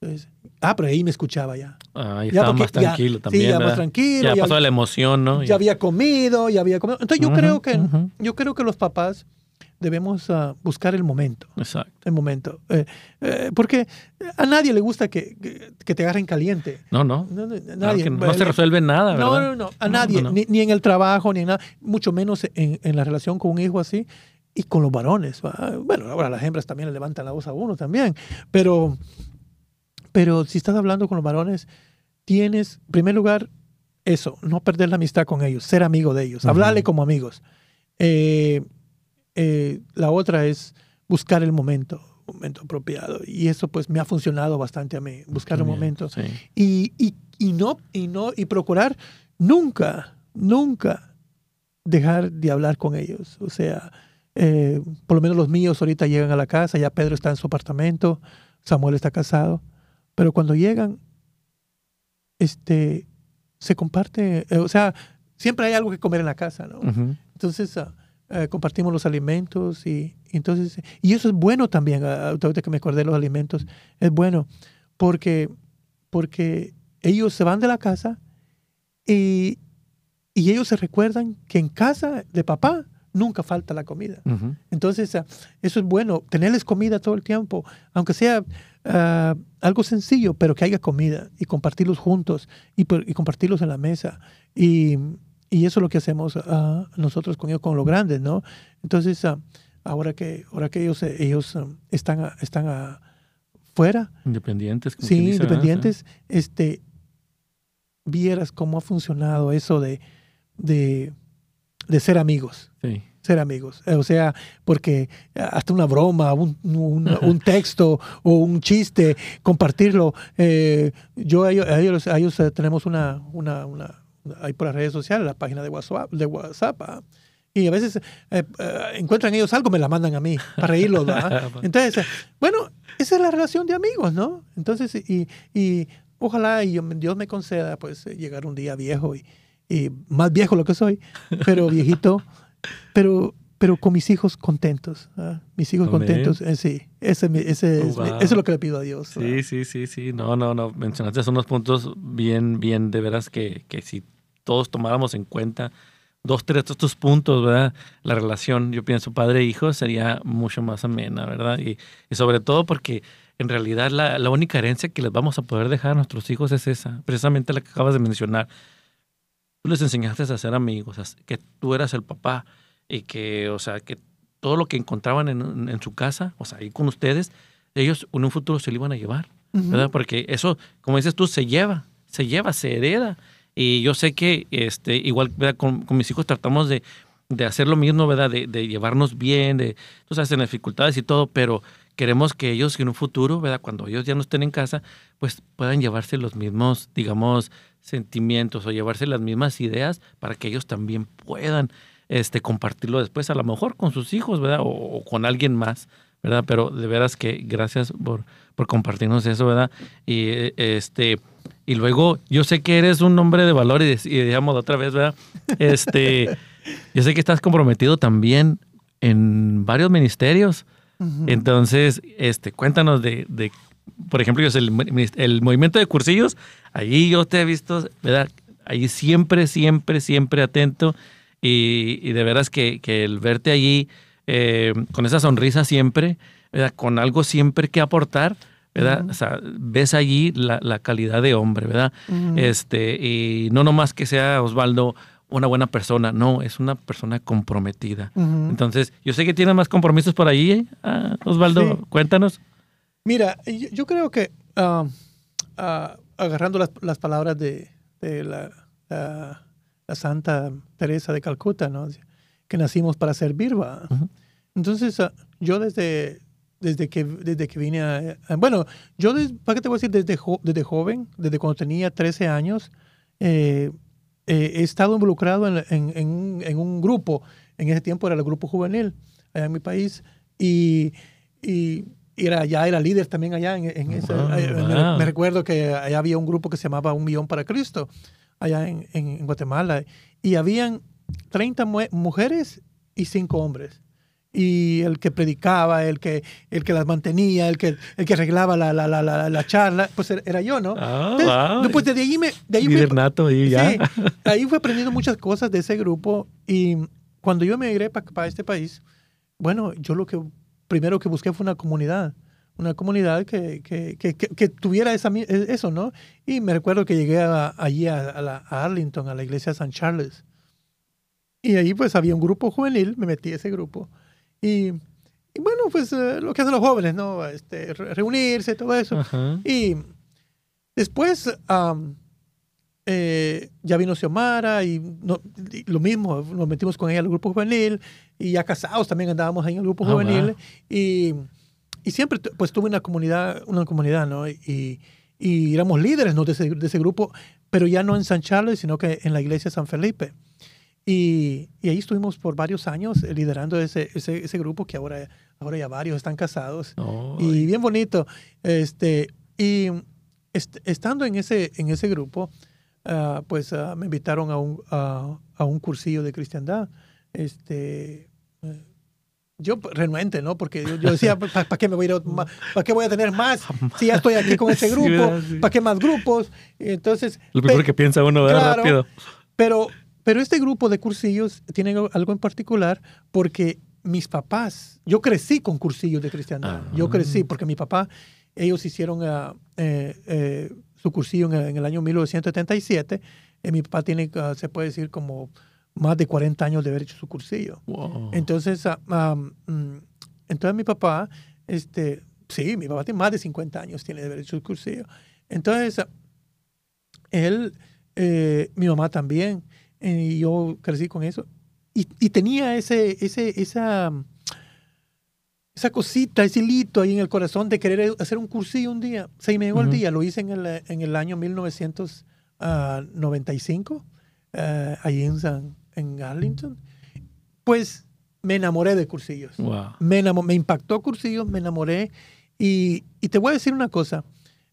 Entonces, ah, pero ahí me escuchaba ya. Ah, ya Ya, estaba más ya- tranquilo sí, también. ya más tranquilo, Ya ya- pasó la emoción, ¿no? Ya había comido, ya había comido. Entonces yo creo que yo creo que los papás debemos ah, buscar el momento. Exacto. El momento. Eh, eh, porque a nadie le gusta que, que- que te agarren caliente. No, no. No, nadie. no se resuelve nada, ¿verdad? No, no, no, a nadie. Ni, ni en el trabajo, ni en nada, mucho menos en, en la relación con un hijo así y con los varones. ¿va? Bueno, ahora las hembras también le levantan la voz a uno también, pero, pero si estás hablando con los varones, tienes, en primer lugar, eso, no perder la amistad con ellos, ser amigo de ellos, hablarle como amigos. Eh, eh, la otra es buscar el momento, momento apropiado. Y eso pues me ha funcionado bastante a mí, buscar un Bien, momento Sí. y, y, y no y no y procurar nunca nunca dejar de hablar con ellos o sea eh, por lo menos los míos ahorita llegan a la casa ya Pedro está en su apartamento Samuel está casado pero cuando llegan este se comparte eh, o sea siempre hay algo que comer en la casa no entonces ah, eh, compartimos los alimentos y, y entonces y eso es bueno también ah, ahorita que me acordé de los alimentos es bueno porque porque ellos se van de la casa y, y ellos se recuerdan que en casa de papá nunca falta la comida Ujú. entonces ah, eso es bueno tenerles comida todo el tiempo aunque sea ah, algo sencillo pero que haya comida y compartirlos juntos y, y compartirlos en la mesa y, y eso es lo que hacemos ah, nosotros con ellos, con los grandes, ¿no? Entonces, ah, ahora que, ahora que ellos, eh, ellos ah, están, a- están a- fuera, Independientes. como sí, independientes, este, vieras cómo ha funcionado eso de, de, de ser amigos, Sí. ser amigos. Eh, O sea, porque hasta una broma, un, un- un texto o un chiste, compartirlo. eh, yo a ellos, a ellos, a ellos, eh, tenemos una, una, una, ahí por las redes sociales, la página de WhatsApp, de WhatsApp ah, y a veces eh, eh, encuentran ellos algo, me la mandan a mí para reírlos. Entonces, eh, bueno, esa es la relación de amigos, ¿no? Entonces, y, y ojalá y Dios me conceda, pues, llegar un día viejo y, y más viejo lo que soy, pero viejito, pero, pero con mis hijos contentos. ¿ah? Mis hijos Amén. contentos, eh, sí. Ese, ese es, Oh, wow. es lo que le pido a Dios. Sí, ¿verdad? sí, sí, sí. No, no, no. Mencionaste unos puntos bien, bien, de veras que, que si todos tomáramos en cuenta dos, tres de estos puntos, ¿verdad? La relación, yo pienso, padre-hijo sería mucho más amena, ¿verdad? Y, y sobre todo porque en realidad la, la única herencia que les vamos a poder dejar a nuestros hijos es esa, precisamente la que acabas de mencionar. Tú les enseñaste a ser amigos, que tú eras el papá y que, o sea, que todo lo que encontraban en, en su casa, o sea, ahí con ustedes, ellos en un futuro se lo iban a llevar. ¿verdad? Porque eso, como dices tú, se lleva, se lleva, se hereda. Y yo sé que este, igual ¿verdad? Con, con mis hijos tratamos de, de hacer lo mismo, ¿verdad? De, de llevarnos bien, de, tú sabes, en dificultades y todo, pero queremos que ellos en un futuro, ¿verdad? Cuando ellos ya no estén en casa, pues puedan llevarse los mismos, digamos, sentimientos o llevarse las mismas ideas para que ellos también puedan este, compartirlo después, a lo mejor con sus hijos, ¿verdad? O, o con alguien más, ¿verdad? Pero de veras que gracias por, por compartirnos eso, ¿verdad? Y este y luego yo sé que eres un hombre de valor y, y digamos otra vez, ¿verdad? Este, yo sé que estás comprometido también en varios ministerios. Entonces, este, cuéntanos de, de, por ejemplo, yo sé, el, el movimiento de cursillos, ahí yo te he visto, ¿verdad? Ahí siempre, siempre, siempre atento y, y de veras que, que el verte allí eh, con esa sonrisa siempre, ¿verdad? Con algo siempre que aportar, ¿verdad? O sea, ves allí la, la calidad de hombre, ¿verdad? Este, y no nomás que sea Osvaldo una buena persona, no, es una persona comprometida. Entonces, yo sé que tienes más compromisos por ahí, ¿eh? Ah, Osvaldo, Sí. cuéntanos. Mira, yo, yo creo que ah, ah, agarrando las, las palabras de, de la, la- Santa Teresa de Calcuta, ¿no? que nacimos para servir, ¿va? Entonces, ah, yo desde, desde, que, desde que vine a... a- bueno, yo, des- ¿para qué te voy a decir? Desde, jo- desde joven, desde cuando tenía 13 años, eh, eh, he estado involucrado en, en- en un- en un grupo, en ese tiempo era el grupo juvenil, allá en mi país, y, y era, ya era líder también allá en, ese... Wow, eh, me-. Me, recuerdo que allá había un grupo que se llamaba Un Millón para Cristo, allá en, en- Guatemala, y habían 30 mu- mujeres y 5 hombres. Y el que predicaba, el que, el que las mantenía, el que, el que arreglaba la, la, la, la, la charla, pues era- era yo, ¿no? Ah, Entonces, wow. después de ahí me... De ahí ahí ya. Sí, ahí fui aprendiendo muchas cosas de ese grupo y cuando yo me migré para este país, bueno, yo lo que primero que busqué fue una comunidad, una comunidad que, que, que, que tuviera esa, eso, ¿no? Y me recuerdo que llegué allí a, la, a, Arlington, a la iglesia de San Charles. Y ahí pues había un grupo juvenil, me metí a ese grupo. Y, y bueno, pues eh, lo que hacen los jóvenes, ¿no? Este, reunirse, todo eso. Y después eh, ya vino Xiomara y, lo mismo, nos metimos con ella al grupo juvenil y ya casados también andábamos ahí en el grupo ah, juvenil. Y, y, siempre pues tuve una comunidad, una comunidad, ¿no? Y, y éramos líderes ¿no? de, ese, de ese grupo, pero ya no en San Charles, sino que en la iglesia de San Felipe. Y, y, ahí estuvimos por varios años eh, liderando ese, ese, ese, grupo que ahora, ahora ya varios están casados. y bien bonito. Este, y estando en ese, en ese grupo, uh, pues uh, me invitaron a un, uh, a un cursillo de cristiandad. Este, eh, yo renuente, ¿no? Porque yo, yo decía, ¿para qué me voy a ir ¿Para qué voy a tener más? Si ya estoy aquí con ese grupo, ¿para qué más grupos? Entonces... Lo primero que piensa uno, ¿verdad? Rápido. Pero, pero este grupo de cursillos tiene algo en particular porque mis papás, yo crecí con cursillos de cristiandad. Yo ah. crecí porque mi papá, ellos hicieron uh, eh, eh, su cursillo en, el año 1977. Y mi papá tiene, uh, se puede decir, como más de 40 años de haber hecho su cursillo. Entonces, uh, mm, entonces mi papá, este, sí, mi papá tiene más de 50 años, tiene de haber hecho su cursillo. Entonces, él, eh, mi mamá también, y yo crecí con eso. Y, y tenía ese, ese, esa, esa cosita, ese hilito ahí en el corazón de querer hacer un cursillo un día. Se me llegó el día, lo hice en el, en el año 1995, uh, ah, ahí en, San, en Arlington. Pues me enamoré de cursillos. Me, me impactó cursillos, me enamoré. Y, y, te voy a decir una cosa,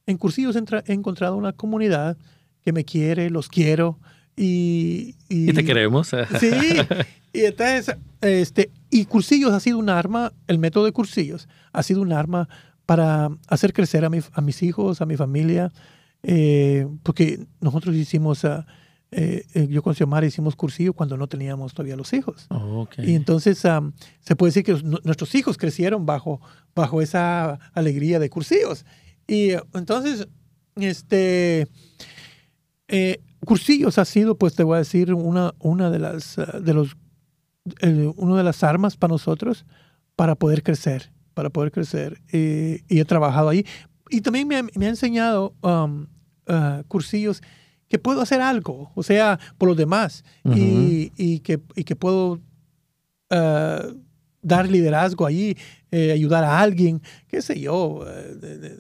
en cursillos he encontrado una comunidad que me quiere, los quiero. Y, y, te queremos. Sí, y entonces, este, y cursillos ha sido un arma, el método de cursillos ha sido un arma para hacer crecer a, mi, a mis hijos, a mi familia, eh, porque nosotros hicimos, uh, eh, yo con Xiomara hicimos cursillo cuando no teníamos todavía los hijos. Oh, y entonces se puede decir que nuestros hijos crecieron bajo, bajo esa alegría de cursillos. Y entonces, este, eh, cursillos ha sido, pues te voy a decir, una, una de las, de los una de las armas para nosotros para poder crecer, para poder crecer. y he trabajado ahí. Y también me, me ha enseñado um, uh, cursillos que puedo hacer algo, o sea, por los demás, y, y, que, y que puedo uh, dar liderazgo allí, eh, ayudar a alguien, qué sé yo, eh,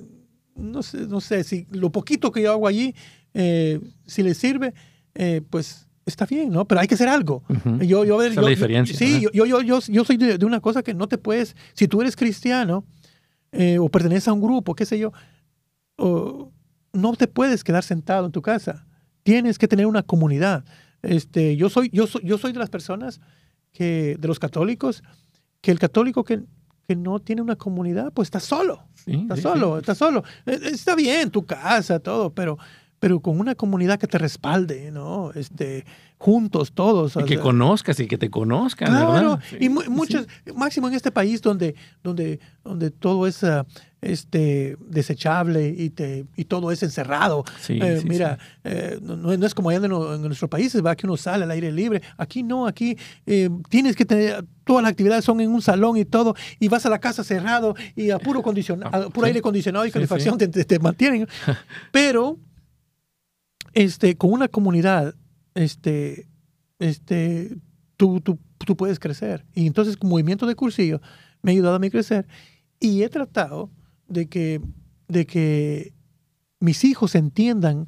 no, sé, no sé, si lo poquito que yo hago allí, eh, si le sirve, pues está bien, ¿no? Pero hay que hacer algo. yo, yo, Esa es la diferencia. sí, yo, yo, yo, yo, soy de, una cosa que no te puedes, si tú eres cristiano o perteneces a un grupo, qué sé yo, no te puedes quedar sentado en tu casa. Tienes que tener una comunidad. Este, yo, soy, yo, soy, yo soy de las personas que, de los católicos, que el católico que, que no tiene una comunidad, pues está solo. está solo, está solo. E, está bien, tu casa, todo, pero pero con una comunidad que te respalde, ¿no? Este, juntos todos. Y que conozcas y que te conozcan, claro, y muchos, máximo en este país donde, donde, donde todo es ah, este, desechable y, te, y todo es encerrado. Eh, mira, eh, no, es como allá en, nuestros países, va que uno sale al aire libre. Aquí no, aquí eh, tienes que tener, todas las actividades son en un salón y todo, y vas a la casa cerrado y a puro, condicionado, puro aire acondicionado y calefacción te, te mantienen. Pero este, con una comunidad, este, este, tú, tú, tú puedes crecer. Y entonces, movimiento de cursillo, me ha ayudado a mí a crecer. Y he tratado de que, de que mis hijos entiendan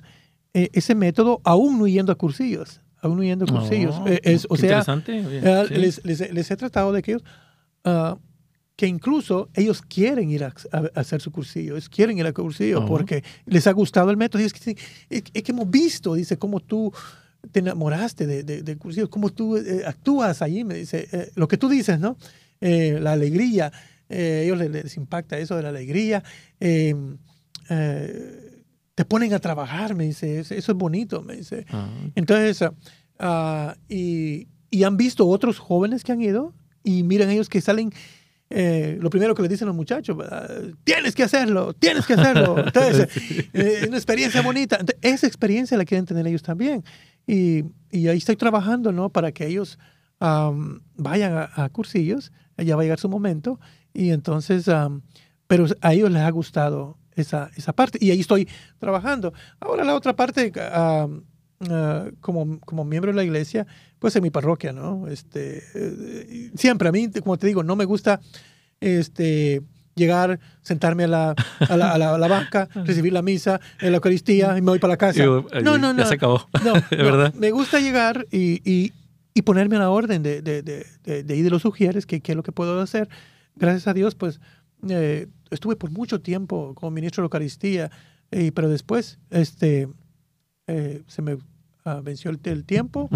eh, ese método, aún no yendo a cursillos. Aún no yendo a cursillos. Oh, eh, es, o sea, interesante. Eh, les, les, les, he tratado de que ellos uh, que incluso ellos quieren ir a, hacer su cursillo, ellos quieren ir al cursillo porque les ha gustado el método. Y es que, es, que hemos visto, dice, cómo tú te enamoraste de, de, cursillo, cómo tú eh, actúas allí, me dice, lo que tú dices, ¿no? La alegría, a ellos les, impacta eso de la alegría. Em, te ponen a trabajar, me dice, eso, es bonito, me dice. Ah. Entonces, ah, y, y han visto otros jóvenes que han ido y miran ellos que salen eh, lo primero que le dicen los muchachos, tienes que hacerlo, tienes que hacerlo. Entonces, eh, es una experiencia bonita. Entonces, esa experiencia la quieren tener ellos también. Y, y ahí estoy trabajando, ¿no? Para que ellos am, vayan a, a cursillos, ya va a llegar su momento. Y entonces, am, pero a ellos les ha gustado esa, esa parte. Y ahí estoy trabajando. Ahora la otra parte, am, ah, como, como miembro de la iglesia, pues en mi parroquia, ¿no? Este, eh, siempre a mí, como te digo, no me gusta este, llegar, sentarme a la, a la, a la- a la banca, recibir la misa, en la Eucaristía y me voy para la casa. No, no, no. Ya se acabó. No, ¿Es no, verdad? Me gusta llegar y, y- y ponerme a la orden de, de, de, de, de de los sugieres, que es lo que puedo hacer. Gracias a Dios, pues eh, estuve por mucho tiempo como ministro de Eucaristía, y, pero después este, eh, se me ah, venció el, el tiempo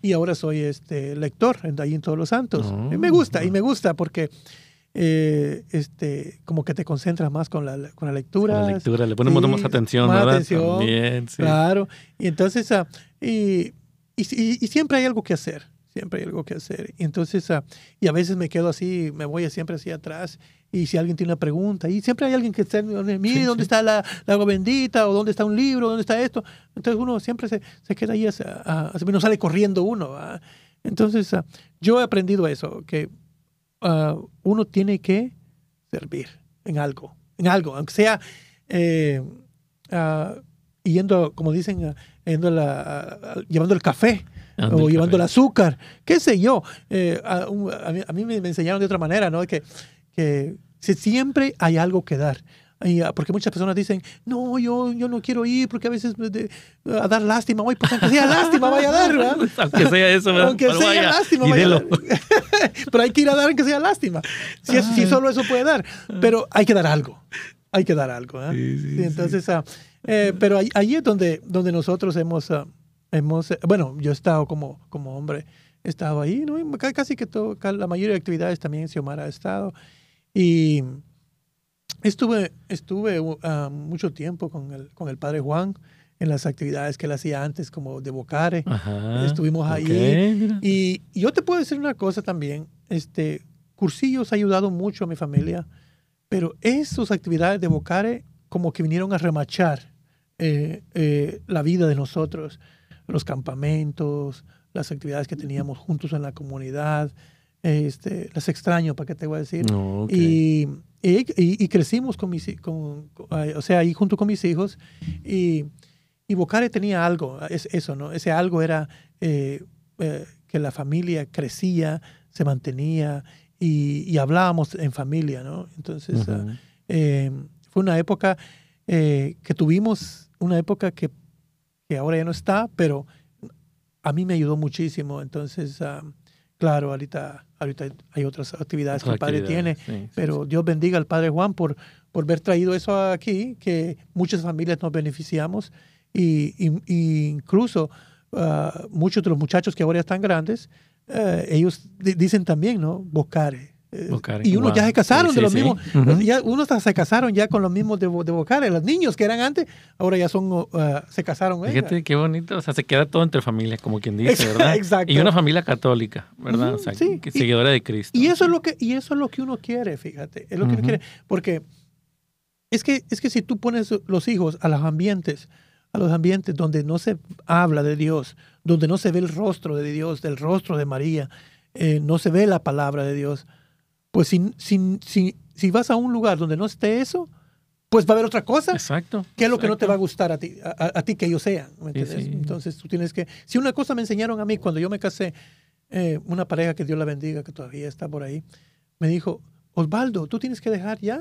y ahora soy este lector en, ahí en Todos los Santos. Oh. Y me gusta, y me gusta porque eh, este, como que te concentras más con la, con la lectura. La lectura, le ponemos Sí, más atención, más ¿verdad? atención, También, sí. Claro. Y entonces, ah, y, y, y- y siempre hay algo que hacer. Siempre hay algo que hacer. Y entonces, ah, y a veces me quedo así, me voy siempre hacia atrás. Y si alguien tiene una pregunta, y siempre hay alguien que está, mire, Sí, ¿dónde sí. está la, la agua bendita? ¿O dónde está un libro? ¿Dónde está esto? Entonces uno siempre se, se queda ahí, hacia- a- hacia- no sale corriendo uno. ¿va? Entonces, ah, yo he aprendido eso, que ah, uno tiene que servir en algo, en algo, aunque sea eh, ah, yendo, como dicen, ah, yendo la- llevando el café o llevando el azúcar, qué sé yo. Eh, a, a mí, a mí me, enseñaron de otra manera, ¿no? Que, que si- siempre hay algo que dar. Ah, porque muchas personas dicen, no, yo, yo no quiero ir porque a veces de- a dar lástima. Oye, pues aunque sea lástima, vaya a dar, ¿verdad? Aunque sea eso, ¿verdad? Aunque Pero sea vaya, lástima, vaya a dar. Pero hay que ir a dar aunque sea lástima. Si, es- si solo eso puede dar. Pero hay que dar algo. Hay que dar algo. ¿ah? Sí, sí, Sí, entonces, ah, eh, pero ahí, ahí es donde, donde nosotros hemos, ah, hemos eh, bueno, yo he estado como, como hombre, he estado ahí, ¿no? Y ca- casi que todo, la mayoría de actividades también Xiomara ha estado. Y estuve, estuve uh, mucho tiempo con el, con el padre Juan en las actividades que él hacía antes, como de Bocare. Ajá. Estuvimos ahí. Ok, mira. Y yo te puedo decir una cosa también, este, Cursillos ha ayudado mucho a mi familia, pero esas actividades de Bocare como que vinieron a remachar eh, eh, la vida de nosotros, los campamentos, las actividades que teníamos juntos en la comunidad, este, las extraño, ¿para qué te voy a decir? No, ok. Y, y, y- crecimos con mis, con, con- o sea, ahí junto con mis hijos. Y, y Bocare tenía algo, es, eso, ¿no? Ese algo era eh, eh, que la familia crecía, se mantenía y, y hablábamos en familia, ¿no? Entonces, ah, Ujú. eh, fue una época eh, que tuvimos, una época que, que ahora ya no está, pero a mí me ayudó muchísimo. Entonces, ah, claro, ahorita, ahorita hay otras actividades que el padre tiene, sí, sí, pero Dios bendiga al Padre Juan por, por haber traído eso aquí, que muchas familias nos beneficiamos y, y- y incluso ah, muchos de los muchachos que ahora ya están grandes, eh, ellos di- dicen también, ¿no? Bocare. Eh, Bocare, y unos wow. ya se casaron Sí, de sí, los sí. mismos, Ujú. ya, unos hasta se casaron ya con los mismos de, de Bocare. Los niños que eran antes, ahora ya son, ah, se casaron. venga. Fíjate qué bonito, o sea, se queda todo entre familia, como quien dice, ¿verdad? exacto. Y una familia católica, ¿verdad? Ujú, o sea, sí. que Y- seguidora de Cristo. Y eso es lo que, y eso es lo que uno quiere, fíjate. Es lo que uno quiere. Porque es que, es que si tú pones los hijos a los ambientes, a los ambientes donde no se habla de Dios, donde no se ve el rostro de Dios, del rostro de María, eh, no se ve la palabra de Dios, pues si, si, si, si vas a un lugar donde no esté eso, pues va a haber otra cosa. Exacto. ¿Qué es lo que no te va a gustar a ti, a, a- a ti que ellos sean? ¿me Sí, sí. Entonces tú tienes que... Si una cosa me enseñaron a mí cuando yo me casé, eh, una pareja que Dios la bendiga, que todavía está por ahí, me dijo, Osvaldo, tú tienes que dejar ya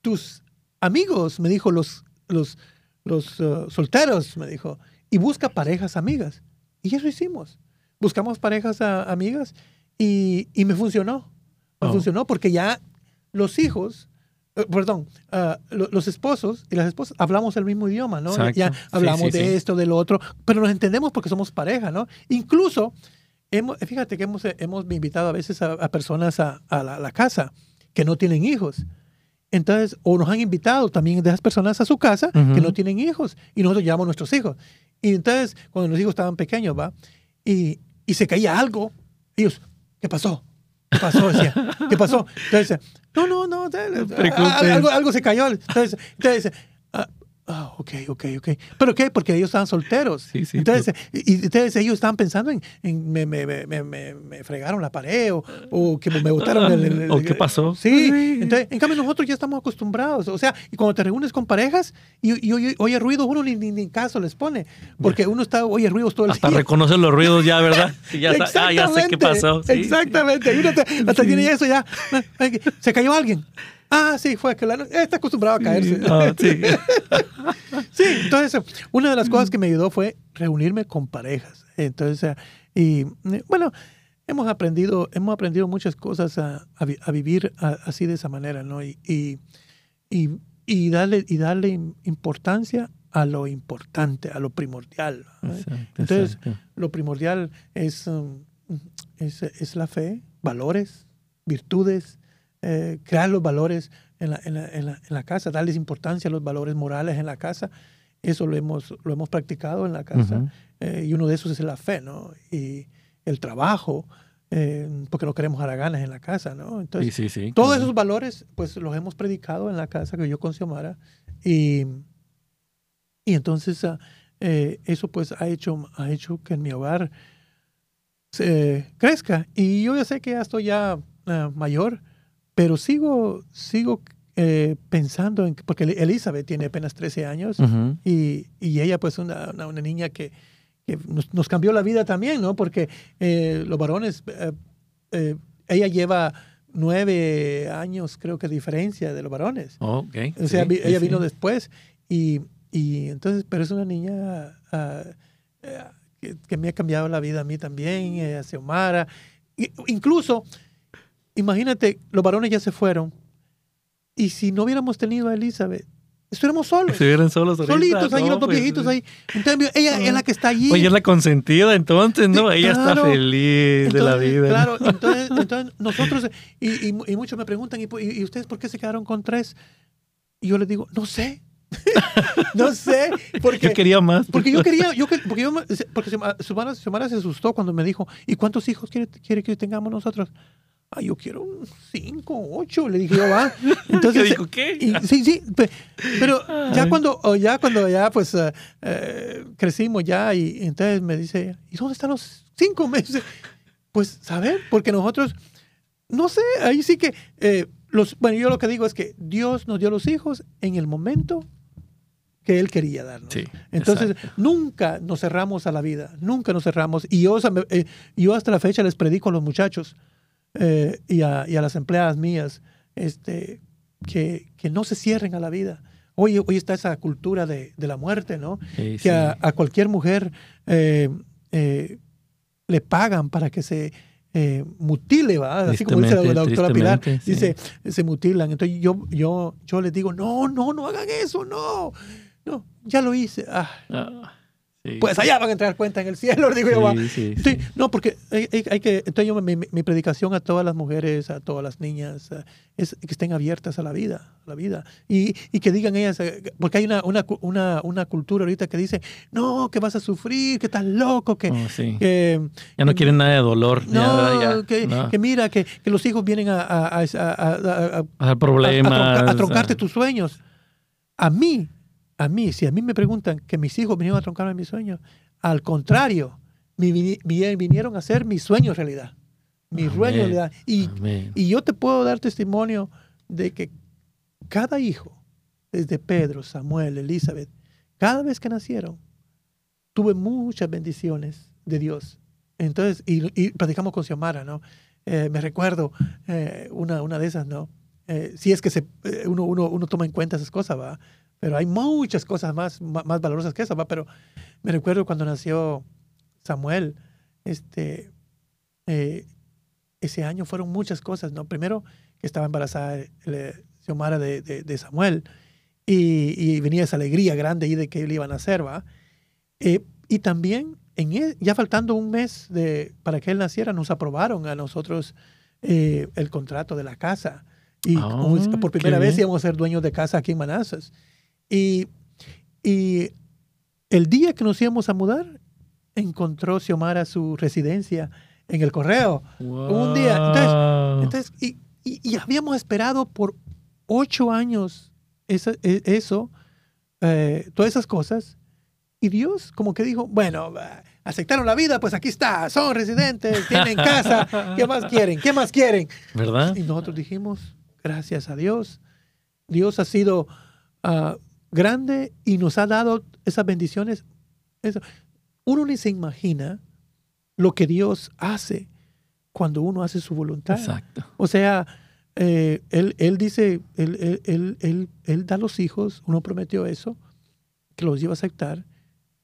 tus amigos, me dijo, los, los, los uh, solteros, me dijo, y busca parejas amigas. Y eso hicimos. Buscamos parejas ah, amigas y, y me funcionó. Me Oh. funcionó porque ya los hijos, eh, perdón, lo- los esposos y las esposas hablamos el mismo idioma, ¿no? Exacto. Ya Sí, hablamos sí, de sí. esto, de lo otro, pero nos entendemos porque somos pareja, ¿no? Incluso, hemos, fíjate que hemos, hemos invitado a veces a, a personas a, a la, la casa que no tienen hijos. Entonces, o nos han invitado también de esas personas a su casa que Ujú. no tienen hijos y nosotros llevamos a nuestros hijos. Y entonces, cuando los hijos estaban pequeños, ¿va? Y, y se caía algo, ellos, ¿qué pasó? ¿Qué pasó? Decía, ¿qué pasó? Entonces, no, no, no, algo, algo se cayó. Entonces, entonces Ah, ok, ok, ok. ¿Pero qué? Porque ellos estaban solteros. Sí, sí. Entonces, y, entonces ellos estaban pensando en, en me, me, me, me, fregaron la pared o, o que me botaron el, ¿O qué pasó? Sí. Entonces, en cambio, nosotros ya estamos acostumbrados. O sea, y cuando te reúnes con parejas y, y oye, ruidos, uno ni, ni, caso les pone. Porque uno está, oye ruidos todo el hasta día. Hasta reconocer los ruidos ya, ¿verdad? ya, ah, ya sé qué pasó. Exactamente. Uno hasta tiene eso ya. Se cayó alguien. Ah, sí, fue que la, está acostumbrado a caerse. Ah, sí. sí, entonces una de las cosas que me ayudó fue reunirme con parejas. Entonces, y bueno, hemos aprendido, hemos aprendido muchas cosas a, a, vivir así de esa manera, ¿no? Y, y, y, darle, y darle importancia a lo importante, a lo primordial. Entonces, lo primordial es, um, es, es la fe, valores, virtudes, eh, crear los valores en la, en, la, en, la, casa, darles importancia a los valores morales en la casa. Eso lo hemos, lo hemos practicado en la casa. Eh, y uno de esos es la fe, ¿no? Y el trabajo, eh, porque no queremos haraganas en la casa, ¿no? Entonces, sí, sí, sí, todos esos valores, pues los hemos predicado en la casa que yo con Xiomara. Y, y entonces ah, eso pues ha hecho, ha hecho que en mi hogar crezca. Y yo ya sé que ya estoy ya ah, mayor, pero sigo, sigo eh, pensando en, porque Elizabeth tiene apenas 13 años y, y, ella pues una, una, niña que, que nos, nos, cambió la vida también, ¿no? Porque eh, los varones, eh, ella lleva nueve años creo que diferencia de los varones. Oh, o sea, ella vino después y, y, entonces, pero es una niña ah, que, que, me ha cambiado la vida a mí también, a Xiomara. Incluso imagínate, los varones ya se fueron. Y si no hubiéramos tenido a Elizabeth, estuviéramos solos. Estuvieran solos Solitos ahí, los dos pues, viejitos ahí. Entonces, ella es la que está allí. Oye, es la consentida entonces, ¿no? ella está feliz de la vida. Claro, entonces, entonces nosotros, y, y, muchos me preguntan, ¿y, ¿y ustedes por qué se quedaron con tres? Y yo les digo, no sé. no sé, porque yo quería más. Porque yo quería, yo, porque yo, porque su, su, madre, se asustó cuando me dijo, ¿y cuántos hijos quiere, quiere que tengamos nosotros? Ah, yo quiero un 5, 8, le dije yo, va. Entonces, ¿Qué dijo qué? sí, sí, pero ya cuando, ya cuando ya pues eh, eh, crecimos ya y, entonces me dice, ¿y dónde están los cinco meses? Pues, ¿saber? Porque nosotros, no sé, ahí sí que, eh, los, bueno, yo lo que digo es que Dios nos dio los hijos en el momento que Él quería darnos. Sí, Entonces, nunca nos cerramos a la vida, nunca nos cerramos. Y yo, yo hasta la fecha les predico a los muchachos, eh, y, a, y, a, las empleadas mías este, que, que, no se cierren a la vida. Hoy, hoy está esa cultura de, de la muerte, ¿no? que A, a, cualquier mujer eh, eh, le pagan para que se mutile, ¿va? Así como dice la, doctora Pilar, dice, se mutilan. Entonces yo, yo, yo les digo, no, no, no hagan eso, no. No, ya lo hice. Ah. ah pues allá van a entrar cuenta en el cielo, digo yo. Sí, sí, no, porque hay, que, entonces yo, mi, mi, predicación a todas las mujeres, a todas las niñas, eh, es que estén abiertas a la vida, a la vida. Y, y que digan ellas, eh, porque hay una, una, una, una, cultura ahorita que dice, no, que vas a sufrir, que estás loco, que... Oh, que ya no quieren nada de dolor. No, que, que, mira, que, que, los hijos vienen a... A, a, a, problemas. a troncarte tus sueños. A mí, a mí, si a mí me preguntan que mis hijos vinieron a troncarme mis sueños, al contrario, vinieron a hacer mis sueños realidad. Mis sueños realidad. Y, y yo te puedo dar testimonio de que cada hijo, desde Pedro, Samuel, Elizabeth, cada vez que nacieron, tuve muchas bendiciones de Dios. Entonces, y, y platicamos con Xiomara, ¿no? Eh, me recuerdo eh, una, una de esas, ¿no? Eh, si es que se, uno, uno, uno, toma en cuenta esas cosas, ¿va? Pero hay muchas cosas más, más valorosas que esa, ¿va? Pero me recuerdo cuando nació Samuel, este, eh, ese año fueron muchas cosas, ¿no? Primero, que estaba embarazada eh, Xiomara de, de, Samuel y, y, venía esa alegría grande ahí de que él iba a nacer, ¿va? Eh, y también, en ya faltando un mes de, para que él naciera, nos aprobaron a nosotros el contrato de la casa. Y ah, por primera vez íbamos a ser dueños de casa aquí en Manassas. Y, y el día que nos íbamos a mudar, encontró Xiomara su residencia en el correo. Un día. Entonces, y, y, habíamos esperado por ocho años esa, e, eso, eh, todas esas cosas. Y Dios como que dijo, bueno, aceptaron la vida, pues aquí está, son residentes, tienen casa, ¿qué más quieren? ¿Qué más quieren? ¿Verdad? Y nosotros dijimos, gracias a Dios, Dios ha sido ah, grande y nos ha dado esas bendiciones. Eso. Uno ni se imagina lo que Dios hace cuando uno hace su voluntad. Exacto. O sea, eh, él, él, dice, él, él, él, da los hijos, uno prometió eso, que los lleva a aceptar,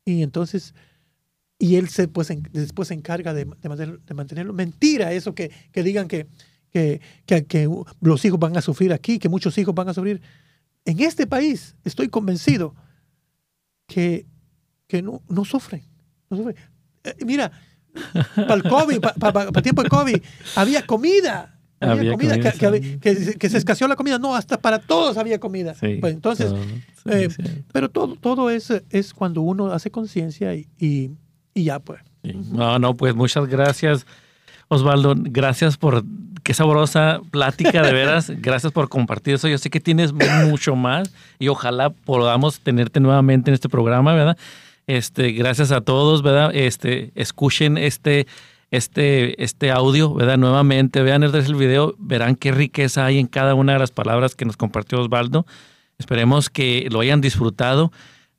y entonces, y él se, pues, después se encarga de, de, mantenerlo. Mentira eso que, que digan que, que, que, los hijos van a sufrir aquí, que muchos hijos van a sufrir. En este país estoy convencido que, que no, no sufren. No sufren. Eh, mira, para el COVID, para el tiempo de COVID, había comida. Había, comida, que, se escaseó la comida. No, hasta para todos había comida. pues entonces, eh, pero todo, todo es, es cuando uno hace conciencia y, y, ya pues. No, no, pues muchas gracias, Osvaldo. Gracias por qué sabrosa plática, de veras. gracias por compartir eso. Yo sé que tienes mucho más y ojalá podamos tenerte nuevamente en este programa, ¿verdad? Este, gracias a todos, ¿verdad? Este, escuchen este este, este audio, ¿verdad? Nuevamente, vean el, video, verán qué riqueza hay en cada una de las palabras que nos compartió Osvaldo. Esperemos que lo hayan disfrutado.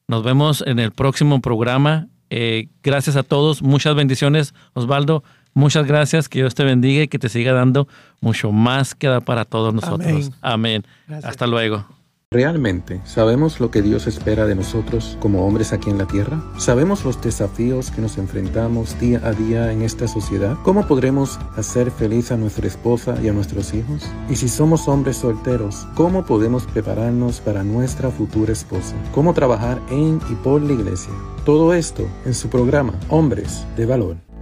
Nos vemos en el próximo programa. Eh, gracias a todos, muchas bendiciones, Osvaldo. Muchas gracias, que Dios te bendiga y que te siga dando mucho más que da para todos nosotros. Amén. Hasta luego. ¿Realmente sabemos lo que Dios espera de nosotros como hombres aquí en la tierra? ¿Sabemos los desafíos que nos enfrentamos día a día en esta sociedad? ¿Cómo podremos hacer feliz a nuestra esposa y a nuestros hijos? Y si somos hombres solteros, ¿cómo podemos prepararnos para nuestra futura esposa? ¿Cómo trabajar en y por la iglesia? Todo esto en su programa Hombres de Valor.